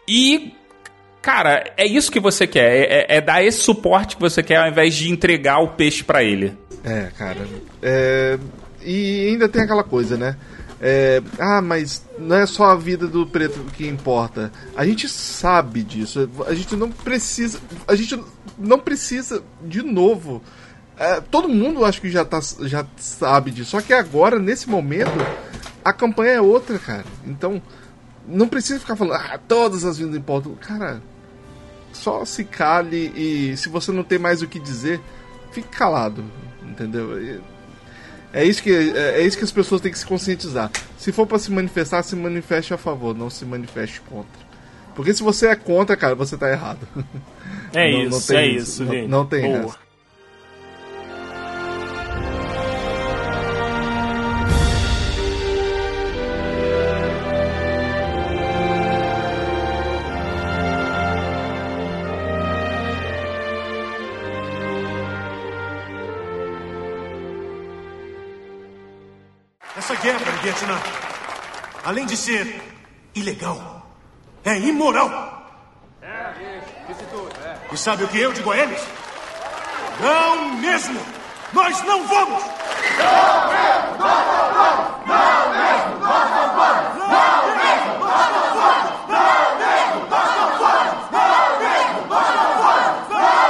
E cara, é isso que você quer. É, é, é, dar esse suporte que você quer ao invés de entregar o peixe para ele. É, cara. É... E ainda tem aquela coisa, né? É, ah, mas não é só a vida do preto que importa. A gente sabe disso. A gente não precisa. A gente não precisa, de novo. É, todo mundo acho que já, tá, já sabe disso. Só que agora, nesse momento, a campanha é outra, cara. Então, não precisa ficar falando, ah, todas as vidas importam. Cara, só se cale e se você não tem mais o que dizer, fique calado. Entendeu? É isso, que, é, é isso que as pessoas têm que se conscientizar. Se for para se manifestar, se manifeste a favor, não se manifeste contra. Porque se você é contra, cara, você tá errado. É *laughs* não, isso, não é isso, isso não, não, tem Boa. Vietnã, além de ser ilegal, é imoral. E sabe o que eu digo a eles? Não mesmo! Nós não vamos! Não mesmo! Nós não vamos! Não mesmo! Nós não vamos! Não mesmo! Nós não vamos! Não mesmo! Nós não vamos! Não mesmo! Nós não vamos! Não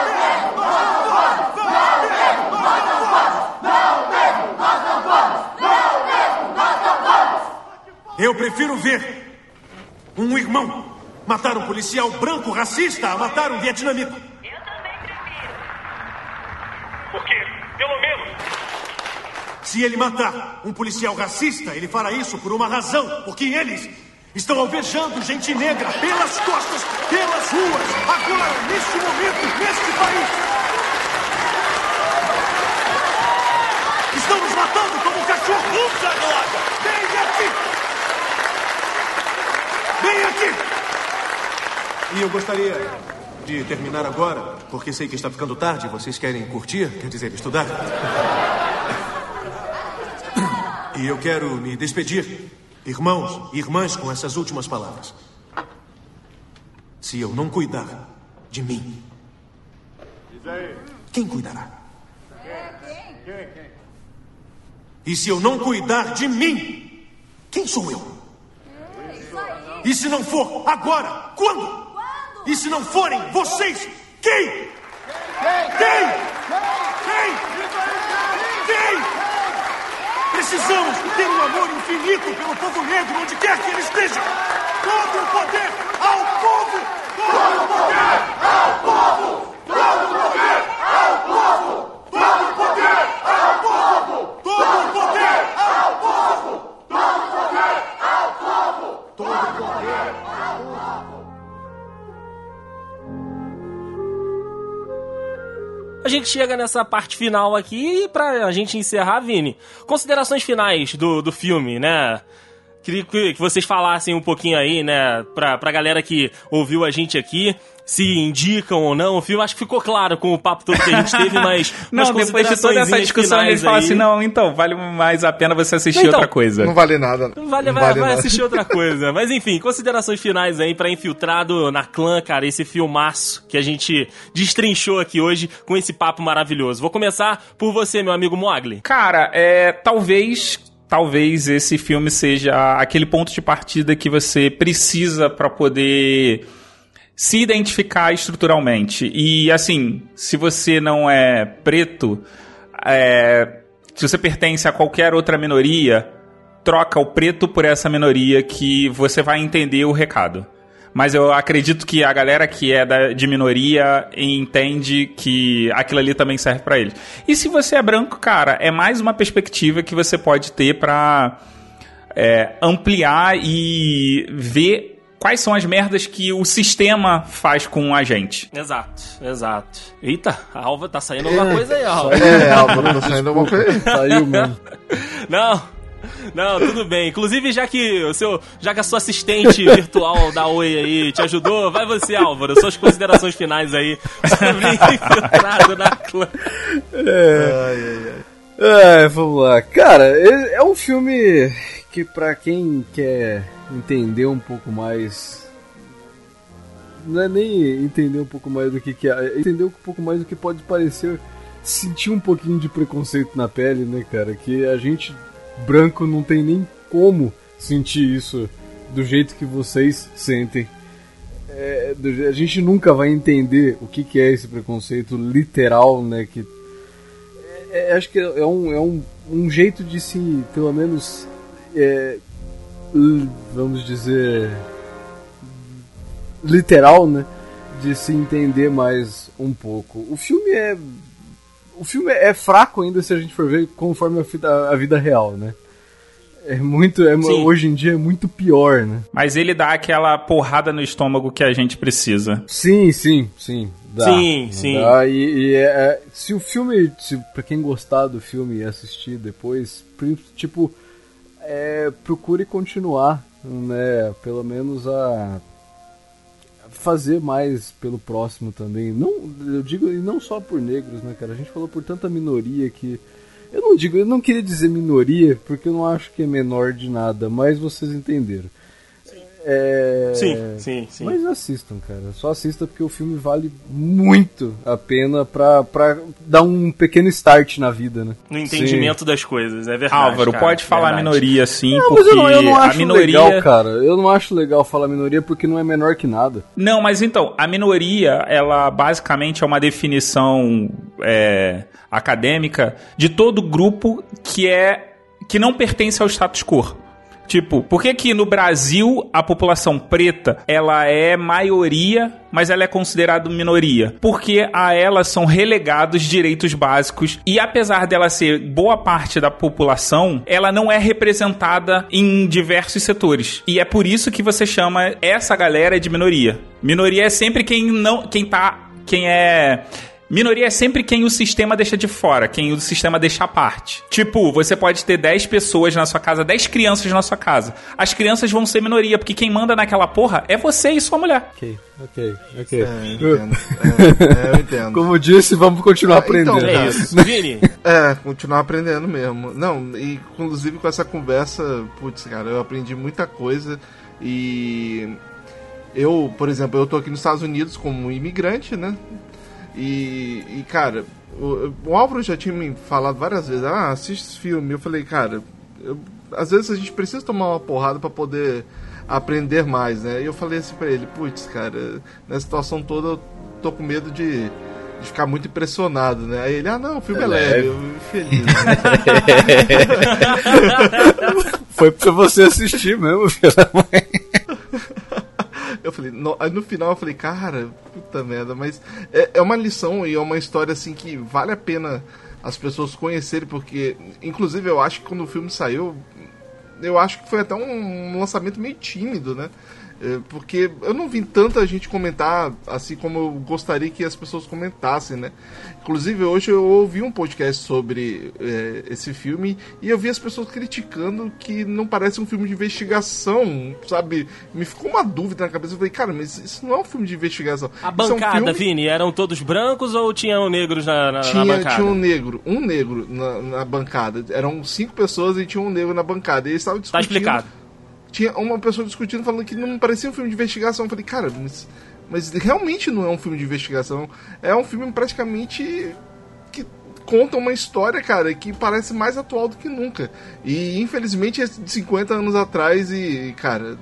mesmo! Nós não vamos! Não mesmo! Nós não vamos! Não mesmo! Nós não vamos! Eu prefiro ver um irmão matar um policial branco racista a matar um vietnamita. Eu também prefiro. Porque, pelo menos. Se ele matar um policial racista, ele fará isso por uma razão. Porque eles estão alvejando gente negra pelas costas, pelas ruas, agora, neste momento, neste país. Estão nos matando como cachorros agora! Vem aqui! Vem aqui! E eu gostaria de terminar agora, porque sei que está ficando tarde. Vocês querem curtir, quer dizer, estudar. E eu quero me despedir, irmãos e irmãs, com essas últimas palavras. Se eu não cuidar de mim, Quem cuidará? E se eu não cuidar de mim, quem sou eu? E se não for agora, quando? E se não forem vocês, quem? Quem? Quem? Quem? Precisamos ter um amor infinito pelo povo negro, onde quer que ele esteja. Todo o poder ao povo! Todo o poder ao povo! Todo o poder ao povo! Gente chega nessa parte final aqui e pra gente encerrar, Vini, considerações finais do, do filme, né? Queria que, vocês falassem um pouquinho aí, né, pra, pra galera que ouviu a gente aqui, se indicam ou não o filme. Acho que ficou claro com o papo todo que a gente teve, mas. *laughs* Não, depois de toda essa discussão, eles falam aí. assim: não, então, vale mais a pena você assistir Então, outra coisa. Não vale nada. Vale, vai, Não vai nada. assistir outra *laughs* coisa. Mas enfim, considerações finais aí pra Infiltrado na Clã, cara, esse filmaço que a gente destrinchou aqui hoje com esse papo maravilhoso. Vou começar por você, meu amigo Mogli. Cara, é. Talvez. Talvez esse filme seja aquele ponto de partida que você precisa pra poder se identificar estruturalmente. E assim, se você não é preto, é, se você pertence a qualquer outra minoria, troca o preto por essa minoria que você vai entender o recado. Mas eu acredito que a galera que é da, de minoria entende que aquilo ali também serve pra eles. E se você é branco, cara, é mais uma perspectiva que você pode ter pra é, ampliar e ver quais são as merdas que o sistema faz com a gente. Exato, exato. Eita, a Alva tá saindo alguma coisa aí, Alva. É, Álvaro, *laughs* tá saindo alguma coisa. Saiu mesmo. Não. Não, tudo bem. Inclusive, já que o seu, já que a sua assistente virtual da Oi aí te ajudou, vai você, Álvaro. Suas considerações finais aí sobre infiltrado na clã. É, vamos lá. Cara, é é um filme que pra quem quer entender um pouco mais. Não é nem entender um pouco mais do que, que é, é entender um pouco mais do que pode parecer sentir um pouquinho de preconceito na pele, né, cara? Que a gente branco não tem nem como sentir isso do jeito que vocês sentem. É, a gente nunca vai entender o que, que é esse preconceito literal, né? Que é, acho que é um, é um, um jeito de se, pelo menos, é, vamos dizer, literal, né? De se entender mais um pouco. O filme é. O filme é fraco ainda se a gente for ver conforme a vida, a vida real, né? É muito. É, Sim. hoje em dia é muito pior, né? Mas ele dá aquela porrada no estômago que a gente precisa. Sim, sim, sim. Dá. Sim, sim. Dá, e e é- é- se o filme, se, pra quem gostar do filme e assistir depois, tipo, é, procure continuar, né? Pelo menos a fazer mais pelo próximo também. Não, eu digo, e não só por negros, né, cara? A gente falou por tanta minoria que. Eu não digo, eu não queria dizer minoria, porque eu não acho que é menor de nada, mas vocês entenderam. É, Sim, sim, sim. Mas assistam, cara. Só assista porque o filme vale muito a pena pra, pra dar um pequeno start na vida, né? No entendimento das coisas, é verdade. Álvaro, cara, pode falar verdade. minoria sim, Não, porque mas eu não, eu não a acho minoria. legal, cara. Eu não acho legal falar minoria porque não é menor que nada. Não, mas então, a minoria, ela basicamente é uma definição é, acadêmica de todo grupo que é que não pertence ao status quo. Tipo, por que que no Brasil a população preta, ela é maioria, mas ela é considerada minoria? Porque a elas são relegados direitos básicos e apesar dela ser boa parte da população, ela não é representada em diversos setores. E é por isso que você chama essa galera de minoria. Minoria é sempre quem não, quem tá, quem é Minoria é sempre quem o sistema deixa de fora, quem o sistema deixa à parte. Tipo, você pode ter 10 pessoas na sua casa, 10 crianças na sua casa. As crianças vão ser minoria, porque quem manda naquela porra é você e sua mulher. Ok, ok, ok. É, eu *laughs* entendo. É, é, eu entendo. Como disse, vamos continuar Ah, então, aprendendo. É isso. *laughs* Vini, É, continuar aprendendo mesmo. Não, e inclusive com essa conversa, putz, cara, eu aprendi muita coisa e eu, por exemplo, eu tô aqui nos Estados Unidos como imigrante, né? E, e cara, o, o Álvaro já tinha me falado várias vezes, ah, assiste esse filme. Eu falei, cara, eu, às vezes a gente precisa tomar uma porrada para poder aprender mais, né? E eu falei assim pra ele, putz, cara, nessa situação toda eu tô com medo de, de ficar muito impressionado, né? Aí ele, ah não, o filme é, é leve, leve. eu feliz. Né? *laughs* Foi pra você assistir mesmo, *laughs* filho da mãe. Eu falei, no, aí no final eu falei, cara, puta merda, mas é, é uma lição e é uma história assim que vale a pena as pessoas conhecerem, porque, inclusive, eu acho que quando o filme saiu, eu acho que foi até um lançamento meio tímido, né? É, porque eu não vi tanta gente comentar assim como eu gostaria que as pessoas comentassem, né? Inclusive, hoje eu ouvi um podcast sobre é, esse filme e eu vi as pessoas criticando que não parece um filme de investigação, sabe? Me ficou uma dúvida na cabeça. Eu falei, cara, mas isso não é um filme de investigação. A bancada, é um filme... Vini, eram todos brancos ou tinham negros na, na, tinha, na bancada? Tinha um negro, um negro na, na, bancada. Eram cinco pessoas e tinha um negro na bancada. E eles estavam discutindo. Tá explicado tinha uma pessoa discutindo falando que não parecia um filme de investigação. Eu falei, cara, mas, mas realmente não é um filme de investigação. É um filme praticamente que conta uma história, cara, que parece mais atual do que nunca. E infelizmente é de 50 anos atrás e, cara,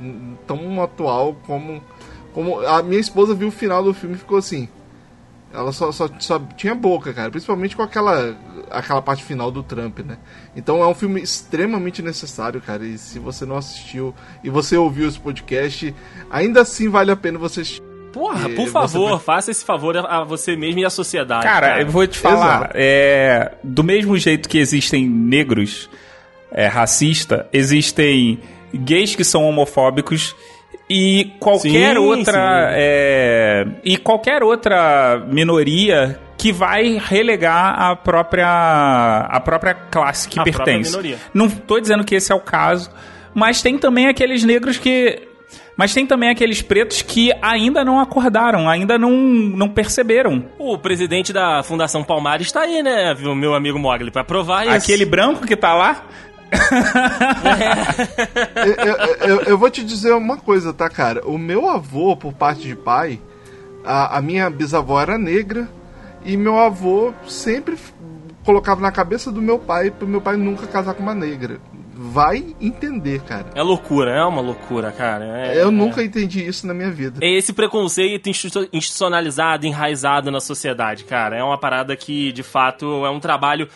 tão atual como. como a minha esposa viu o final do filme e ficou assim. Ela só, só, só tinha boca, cara. Principalmente com aquela, aquela parte final do Trump, né? Então é um filme extremamente necessário, cara. E se você não assistiu e você ouviu esse podcast, ainda assim vale a pena você assistir. Porra, por favor, você... faça esse favor a você mesmo e à sociedade. Cara, cara. eu vou te falar. É, do mesmo jeito que existem negros é, racista, existem gays que são homofóbicos e qualquer sim, outra sim. É, e qualquer outra minoria que vai relegar a própria a própria classe que a pertence. Não estou dizendo que esse é o caso, mas tem também aqueles negros que mas tem também aqueles pretos que ainda não acordaram, ainda não, não perceberam. O presidente da Fundação Palmares está aí, né, meu amigo Mogli, para provar isso. Aquele branco que tá lá? Eu, eu, eu, vou te dizer uma coisa, tá, cara? O meu avô, por parte de pai, a, a minha bisavó era negra e meu avô sempre colocava na cabeça do meu pai pro meu pai nunca casar com uma negra. Vai entender, cara. É loucura, é uma loucura, cara. É, eu é. nunca entendi isso na minha vida. É esse preconceito institucionalizado, enraizado na sociedade, cara. É uma parada que, de fato, é um trabalho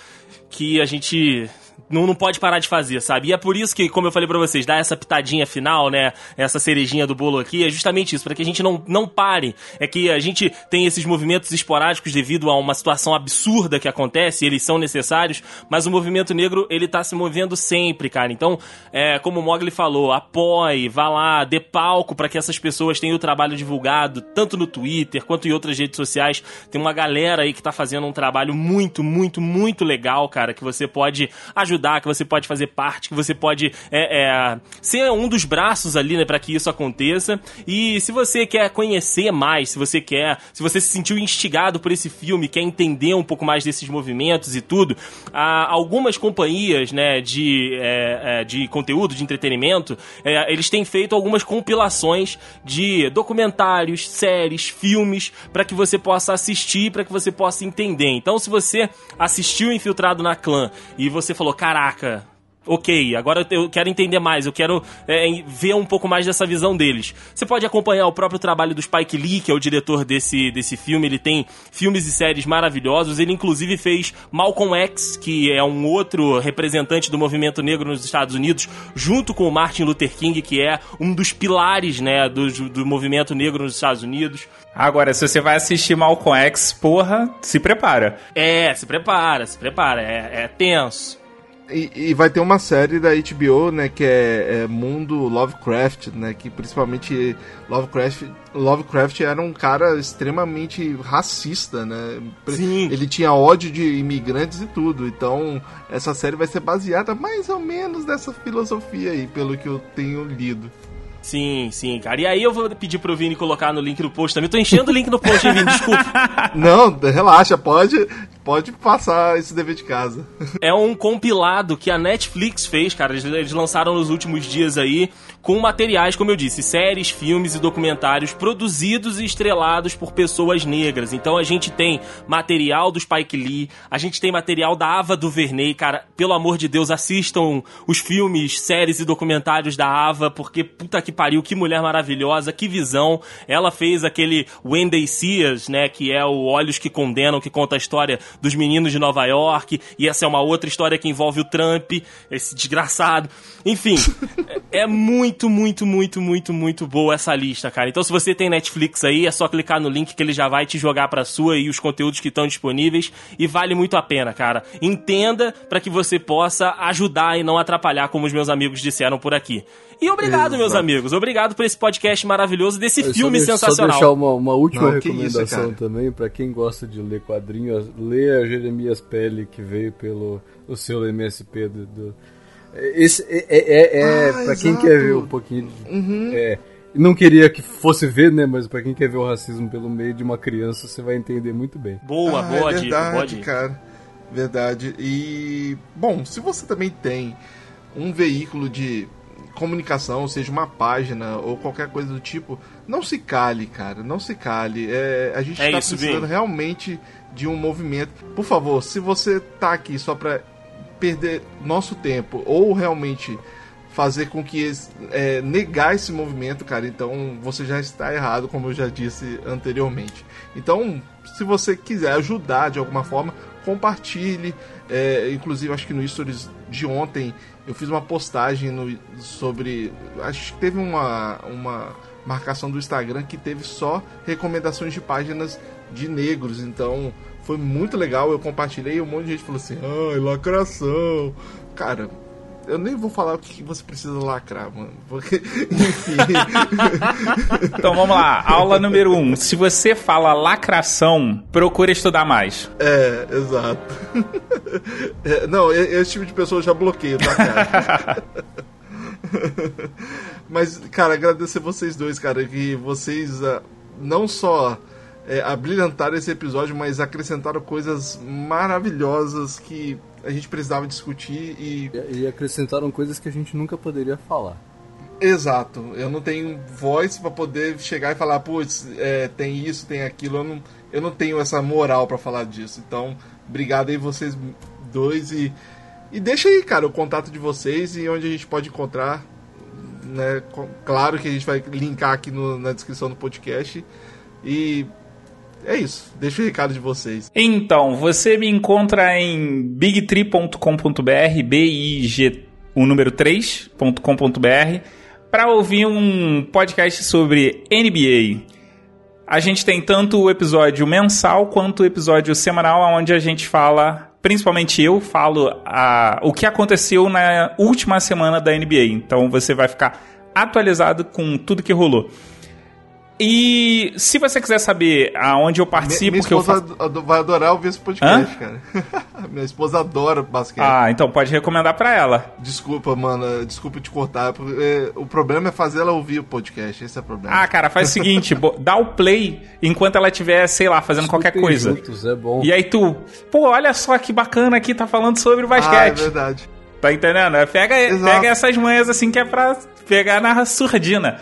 que a gente não, não pode parar de fazer, sabe? E é por isso que, como eu falei para vocês, dar essa pitadinha final, né? Essa cerejinha do bolo aqui, é justamente isso, para que a gente não, não pare. É que a gente tem esses movimentos esporádicos devido a uma situação absurda que acontece, eles são necessários, mas o movimento negro, ele tá se movendo sempre, cara. Então, é, como o Mogli falou, apoie, vá lá, dê palco para que essas pessoas tenham o trabalho divulgado, tanto no Twitter quanto em outras redes sociais. Tem uma galera aí que tá fazendo um trabalho muito, muito, muito legal, cara, que você pode ajudar ajudar, que você pode fazer parte, que você pode é, é, ser um dos braços ali, né, para que isso aconteça. E se você quer conhecer mais, se você quer, se você se sentiu instigado por esse filme, quer entender um pouco mais desses movimentos e tudo, há algumas companhias, né, de, é, é de conteúdo, de entretenimento, é, eles têm feito algumas compilações de documentários, séries, filmes, para que você possa assistir, para que você possa entender. Então, se você assistiu Infiltrado na Clã e você falou, caraca, ok, agora eu quero entender mais, eu quero é, ver um pouco mais dessa visão deles. Você pode acompanhar o próprio trabalho do Spike Lee, que é o diretor desse, desse filme, ele tem filmes e séries maravilhosos, ele inclusive fez Malcolm X, que é um outro representante do movimento negro nos Estados Unidos, junto com o Martin Luther King, que é um dos pilares, né, do, do movimento negro nos Estados Unidos. Agora, se você vai assistir Malcolm X, porra, se prepara. É, se prepara, se prepara, é, é tenso. E, e, vai ter uma série da HBO, né, que é, é, Mundo Lovecraft, né, que principalmente Lovecraft, Lovecraft era um cara extremamente racista, né? Sim. Ele tinha ódio de imigrantes e tudo. Então, essa série vai ser baseada mais ou menos nessa filosofia aí, pelo que eu tenho lido. Sim, sim, cara. E aí eu vou pedir pro Vini colocar no link no post também. Tô enchendo o link no post, hein, Vini? Desculpa. *laughs* Não, relaxa, pode pode passar esse dever de casa. É um compilado que a Netflix fez, cara. Eles, lançaram nos últimos dias aí, com materiais, como eu disse, séries, filmes e documentários produzidos e estrelados por pessoas negras. Então a gente tem material do Spike Lee, a gente tem material da Ava DuVernay, cara. Pelo amor de Deus, assistam os filmes, séries e documentários da Ava, porque puta que pariu, que mulher maravilhosa, que visão. Ela fez aquele See Us, né, que é o Olhos que Condenam, que conta a história dos meninos de Nova York, e essa é uma outra história que envolve o Trump, esse desgraçado. Enfim, *laughs* é é muito, muito, muito, muito, muito boa essa lista, cara. Então, se você tem Netflix aí, é só clicar no link que ele já vai te jogar pra sua e os conteúdos que estão disponíveis. E vale muito a pena, cara. Entenda para que você possa ajudar e não atrapalhar, como os meus amigos disseram por aqui. E obrigado, Exato. meus amigos. Obrigado por esse podcast maravilhoso, desse Eu só filme deixo- sensacional. Só deixar uma, uma última Não, isso, recomendação cara. também, pra quem gosta de ler quadrinhos, leia Jeremias Pele, que veio pelo o seu MSP do... do- Esse é, é, é, é Ah, pra quem quer ver um pouquinho... de- É, não queria que fosse ver, né, mas pra quem quer ver o racismo pelo meio de uma criança, você vai entender muito bem. Boa, Ah, boa é dica, verdade, dica. cara. Verdade. E, bom, se você também tem um veículo de comunicação, seja uma página ou qualquer coisa do tipo, não se cale, cara. Não se cale. É, a gente É tá isso, precisando Vini. realmente de um movimento. Por favor, se você tá aqui só pra perder nosso tempo ou realmente fazer com que é, negar esse movimento, cara, então você já está errado, como eu já disse anteriormente. Então, se você quiser ajudar de alguma forma, compartilhe. É, inclusive, acho que no Stories de ontem eu fiz uma postagem no- sobre. Acho que teve uma, uma marcação do Instagram que teve só recomendações de páginas de negros. Então foi muito legal. Eu compartilhei e um monte de gente falou assim: ai, lacração. Cara. Eu nem vou falar o que você precisa lacrar, mano. Porque, *laughs* enfim. *laughs* Então vamos lá, aula número 1. Um. Se você fala lacração, procura estudar mais. É, exato. *laughs* É, não, esse tipo de pessoa eu já bloqueio, tá, cara? Mas, cara, agradecer vocês dois, cara, que vocês ah, não só é, abrilhantaram esse episódio, mas acrescentaram coisas maravilhosas que a gente precisava discutir e E, e acrescentaram coisas que a gente nunca poderia falar. Exato. Eu não tenho voz pra poder chegar e falar, putz, é, tem isso, tem aquilo. Eu não, eu não tenho essa moral pra falar disso. Então, obrigado aí vocês dois e e deixa aí, cara, o contato de vocês e onde a gente pode encontrar. Né? Claro que a gente vai linkar aqui no- na descrição do podcast. E é isso. Deixa o recado de vocês. Então, você me encontra em bigtree.com.br, B-I-G, o número 3.com.br, para ouvir um podcast sobre NBA. A gente tem tanto o episódio mensal quanto o episódio semanal, onde a gente fala, principalmente eu, falo a, o que aconteceu na última semana da NBA. Então você vai ficar atualizado com tudo que rolou. E se você quiser saber aonde eu participo, Minha que eu esposa faço... ado- vai adorar ouvir esse podcast, cara. *laughs* Minha esposa adora basquete. Ah, então pode recomendar pra ela. Desculpa, mano. Desculpa te cortar. porque, é, o problema é fazer ela ouvir o podcast. Esse é o problema. Ah, cara, faz o seguinte, *laughs* dá o play enquanto ela estiver, sei lá, fazendo qualquer Escutem coisa. Juntos, é bom. E aí tu, pô, olha só que bacana aqui, tá falando sobre o Ah, é basquete. verdade. tá entendendo? É, Pega, Exato. pega essas manhas assim que é pra pegar na surdina.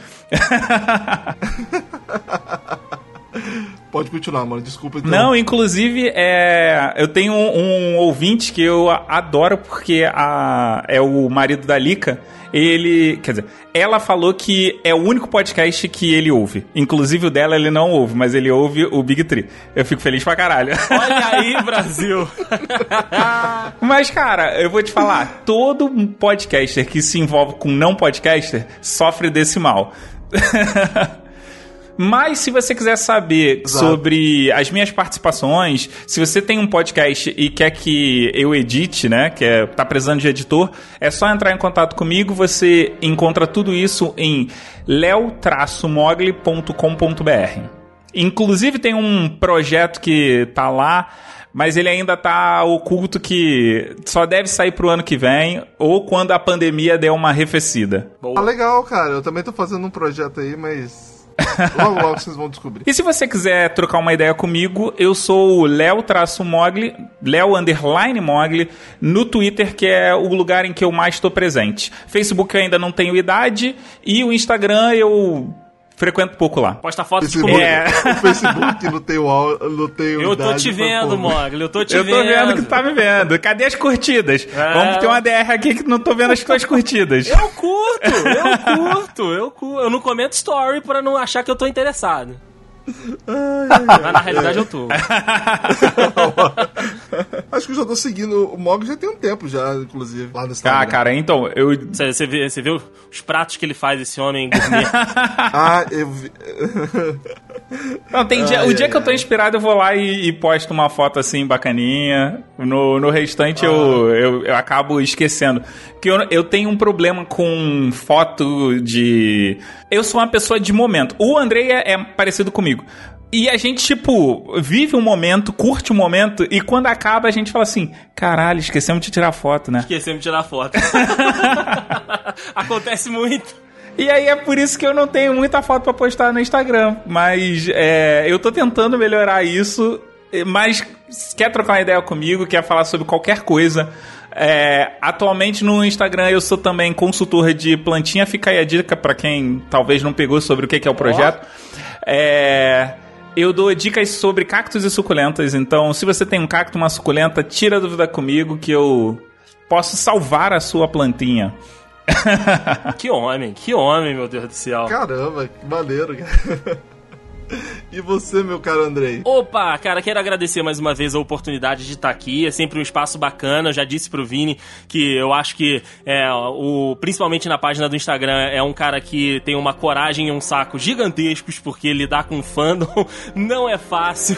Pode continuar, mano. Desculpa então. Não, inclusive, é, eu tenho um, um ouvinte que eu adoro porque a, é o marido da Lica. Ele, quer dizer, ela falou que é o único podcast que ele ouve. Inclusive o dela ele não ouve, mas ele ouve o Big Tree. Eu fico feliz pra caralho. Olha *laughs* aí, Brasil! *laughs* Mas, cara, eu vou te falar, todo podcaster que se envolve com não podcaster sofre desse mal. *laughs* Mas se você quiser saber Exato. sobre as minhas participações, se você tem um podcast e quer que eu edite, né, que é, tá precisando de editor, é só entrar em contato comigo, você encontra tudo isso em leo-mogli.com.br. Inclusive tem um projeto que tá lá, mas ele ainda tá oculto que só deve sair pro ano que vem ou quando a pandemia der uma arrefecida. Ah, legal, cara. Eu também tô fazendo um projeto aí, mas *laughs* Logo, logo vocês vão descobrir. E se você quiser trocar uma ideia comigo, eu sou o Léo-Mogli, Léo Underline Mogli, no Twitter, que é o lugar em que eu mais estou presente. Facebook eu ainda não tenho idade, e o Instagram eu frequento pouco lá. Posta foto de Facebook, comida. É. *laughs* O Facebook não tem o não tem Eu tô te vendo. Mogli. Eu tô te Eu vendo. tô vendo que tu tá me vendo. Cadê as curtidas? É. Vamos ter uma DR aqui que não tô vendo as tuas curtidas. Eu curto, eu curto, eu curto. Eu não comento story pra não achar que eu tô interessado. Mas na realidade eu tô. *laughs* Acho que eu já tô seguindo o Mog já tem um tempo já, inclusive, lá no Instagram. Ah, cara, então, eu. Você, vê, você vê os pratos que ele faz, esse homem gourmet? *laughs* Ah, eu vi... *laughs* Não, tem dia, Ai, o dia ai, que eu tô ai. inspirado, eu vou lá e, e posto uma foto assim bacaninha. No, no restante eu, Ah. eu, eu acabo esquecendo. Porque eu, eu tenho um problema com foto de. Eu sou uma pessoa de momento. O Andrei é, é parecido comigo. E a gente, tipo, vive um momento, curte um momento, e quando acaba a gente fala assim: caralho, esquecemos de tirar foto, né? Esquecemos de tirar foto. *laughs* Acontece muito. E aí é por isso que eu não tenho muita foto pra postar no Instagram. Mas é, eu tô tentando melhorar isso. Mas quer trocar uma ideia comigo, quer falar sobre qualquer coisa. É, atualmente no Instagram eu sou também consultor de plantinha. Fica aí a dica pra quem talvez não pegou sobre o que que é o projeto. É, eu dou dicas sobre cactos e suculentas. Então, se você tem um cacto, uma suculenta, tira a dúvida comigo que eu posso salvar a sua plantinha. *laughs* Que homem, que homem, meu Deus do céu. Caramba, que maneiro. *laughs* E você, meu caro Andrei? Opa, cara, quero agradecer mais uma vez a oportunidade de estar aqui. É sempre um espaço bacana. Eu já disse pro Vini que eu acho que, é, o, principalmente na página do Instagram, é um cara que tem uma coragem e um saco gigantescos, porque lidar com fandom *laughs* não é fácil.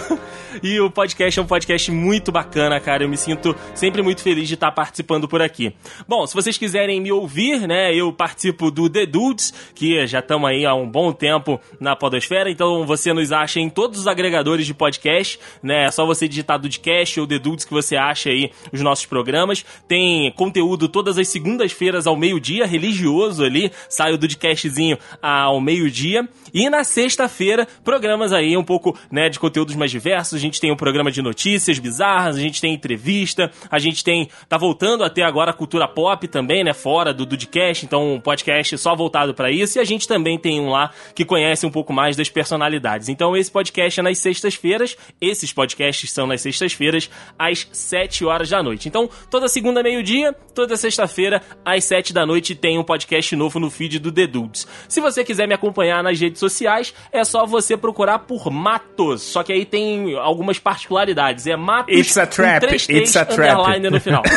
E o podcast é um podcast muito bacana, cara. Eu me sinto sempre muito feliz de estar participando por aqui. Bom, se vocês quiserem me ouvir, né, eu participo do The Dudes, que já estamos aí há um bom tempo na Podosfera, então você nos acha em todos os agregadores de podcast, né? É só você digitar Dudecast ou The Dudes que você acha aí os nossos programas. Tem conteúdo todas as segundas-feiras ao meio-dia, religioso ali, sai o Dudecastzinho ao meio-dia. E na sexta-feira, programas aí um pouco, né, de conteúdos mais diversos. A gente tem um programa de notícias bizarras, a gente tem entrevista, a gente tem tá voltando até agora a cultura pop também, né, fora do Dudecast, então um podcast só voltado pra isso. E a gente também tem um lá que conhece um pouco mais das personalidades. Então esse podcast é nas sextas-feiras, esses podcasts são nas sextas-feiras às 7 horas da noite. Então, toda segunda meio-dia, toda sexta-feira às 7 da noite tem um podcast novo no feed do The Dudes. Se você quiser me acompanhar nas redes sociais, é só você procurar por Matos. Só que aí tem algumas particularidades. É Matos It's a trap, três it's T's a trap. underline no final. *laughs*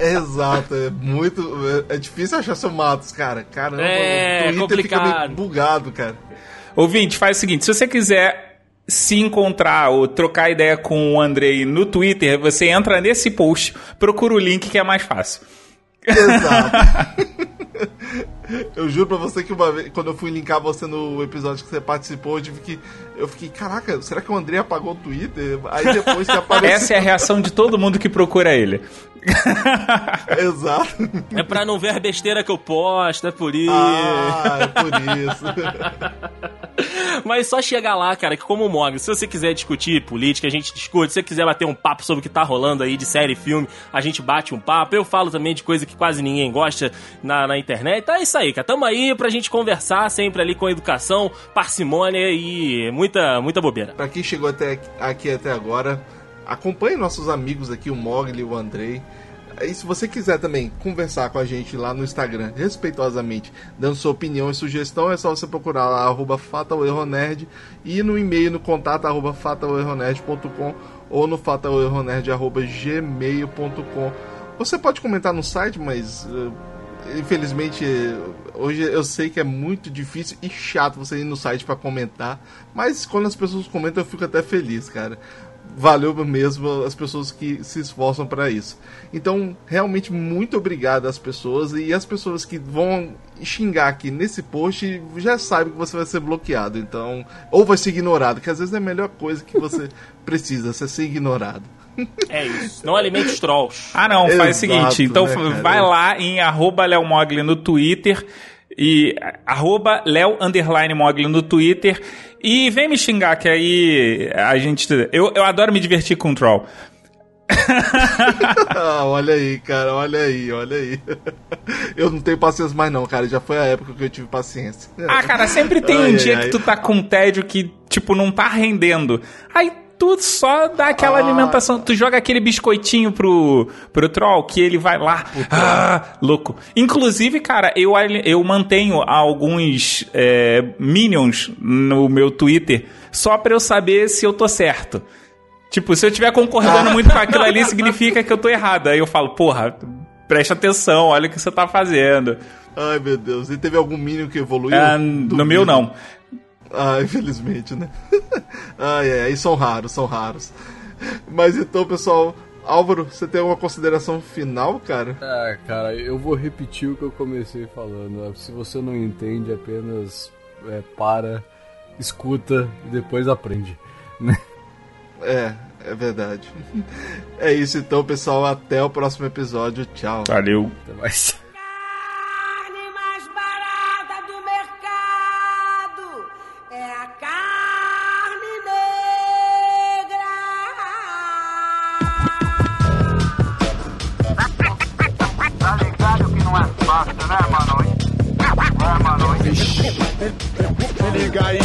Exato, é muito. É, difícil achar seu Matos, cara. Caramba, É, o Twitter fica complicado. meio bugado, cara. Ouvinte, faz o seguinte: se você quiser se encontrar ou trocar ideia com o Andrei no Twitter, você entra nesse post, procura o link que é mais fácil. Exato. *laughs* Eu juro pra você que uma vez, quando eu fui linkar você no episódio que você participou, eu tive que. Eu fiquei, caraca, será que o André apagou o Twitter? Aí depois que *laughs* apareceu. Essa é a reação de todo mundo que procura ele. *laughs* Exato. é pra não ver a besteira que eu posto, é por isso. Ah, é por isso. *laughs* Mas só chegar lá, cara, que como o Mog, se você quiser discutir política, a gente discute. Se você quiser bater um papo sobre o que tá rolando aí de série e filme, a gente bate um papo. Eu falo também de coisa que quase ninguém gosta na, na internet. Então é isso aí, cara. Tamo aí pra gente conversar sempre ali com educação, parcimônia e muita, muita bobeira. Pra quem chegou até aqui- aqui até agora, acompanhe nossos amigos aqui, o Mogli e o Andrei. E se você quiser também conversar com a gente lá no Instagram, respeitosamente, dando sua opinião e sugestão, é só você procurar lá, arroba fatalerronerd, e no e-mail, no contato, arroba fatalerronerd.com ou no fatalerronerd, arroba gmail.com. Você pode comentar no site, mas... eh, Infelizmente, eh, hoje eu sei que é muito difícil e chato você ir no site pra comentar, mas quando as pessoas comentam eu fico até feliz, cara. Valeu mesmo as pessoas que se esforçam para isso. Então, realmente muito obrigado às pessoas e as pessoas que vão xingar aqui nesse post já sabem que você vai ser bloqueado, então ou vai ser ignorado, que às vezes é a melhor coisa que você *laughs* precisa, você ser ignorado. É isso. Não alimente os trolls. Ah, não, faz o Exato, seguinte. Então né, vai lá em arroba Leomogli no Twitter e arroba Léo underline Mogli no Twitter. E vem me xingar, que aí a gente. Eu, eu adoro me divertir com o Troll. *laughs* *laughs* ah, olha aí, cara, olha aí, olha aí. *laughs* Eu não tenho paciência mais não, cara. Já foi a época que eu tive paciência. Ah, cara, sempre tem Ai, um dia ai, que tu tá com tédio que, tipo, não tá rendendo. Aí tu só dá aquela Ah. alimentação. Tu joga aquele biscoitinho pro, pro troll que ele vai lá. Ah, louco. Inclusive, cara, eu, eu mantenho alguns é, minions no meu Twitter só pra eu saber se eu tô certo. Tipo, se eu estiver concordando muito com aquilo ali, significa que eu tô errado. Aí eu falo, porra, presta atenção, olha o que você tá fazendo. Ai, meu Deus. E teve algum mínimo que evoluiu? Ah, no meu, não. *laughs* Ah, infelizmente, né? *laughs* Ai, é, aí são raros, são raros. Mas então, pessoal, Álvaro, você tem alguma consideração final, cara? Ah, cara, eu vou repetir o que eu comecei falando. Se você não entende, apenas é, para, escuta e depois aprende. Né? É, é verdade. *laughs* É isso então, pessoal. Até o próximo episódio. Tchau. Valeu. Até mais. É, mano. Liga aí.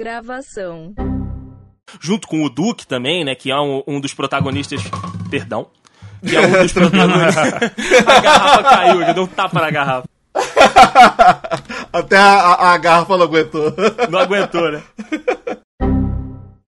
Gravação. Junto com o Duke também, né? Que é um, um dos protagonistas. Perdão. Que é um dos protagonistas. *laughs* a garrafa caiu, já deu um tapa na garrafa. Até a, a, a garrafa não aguentou. Não aguentou, né?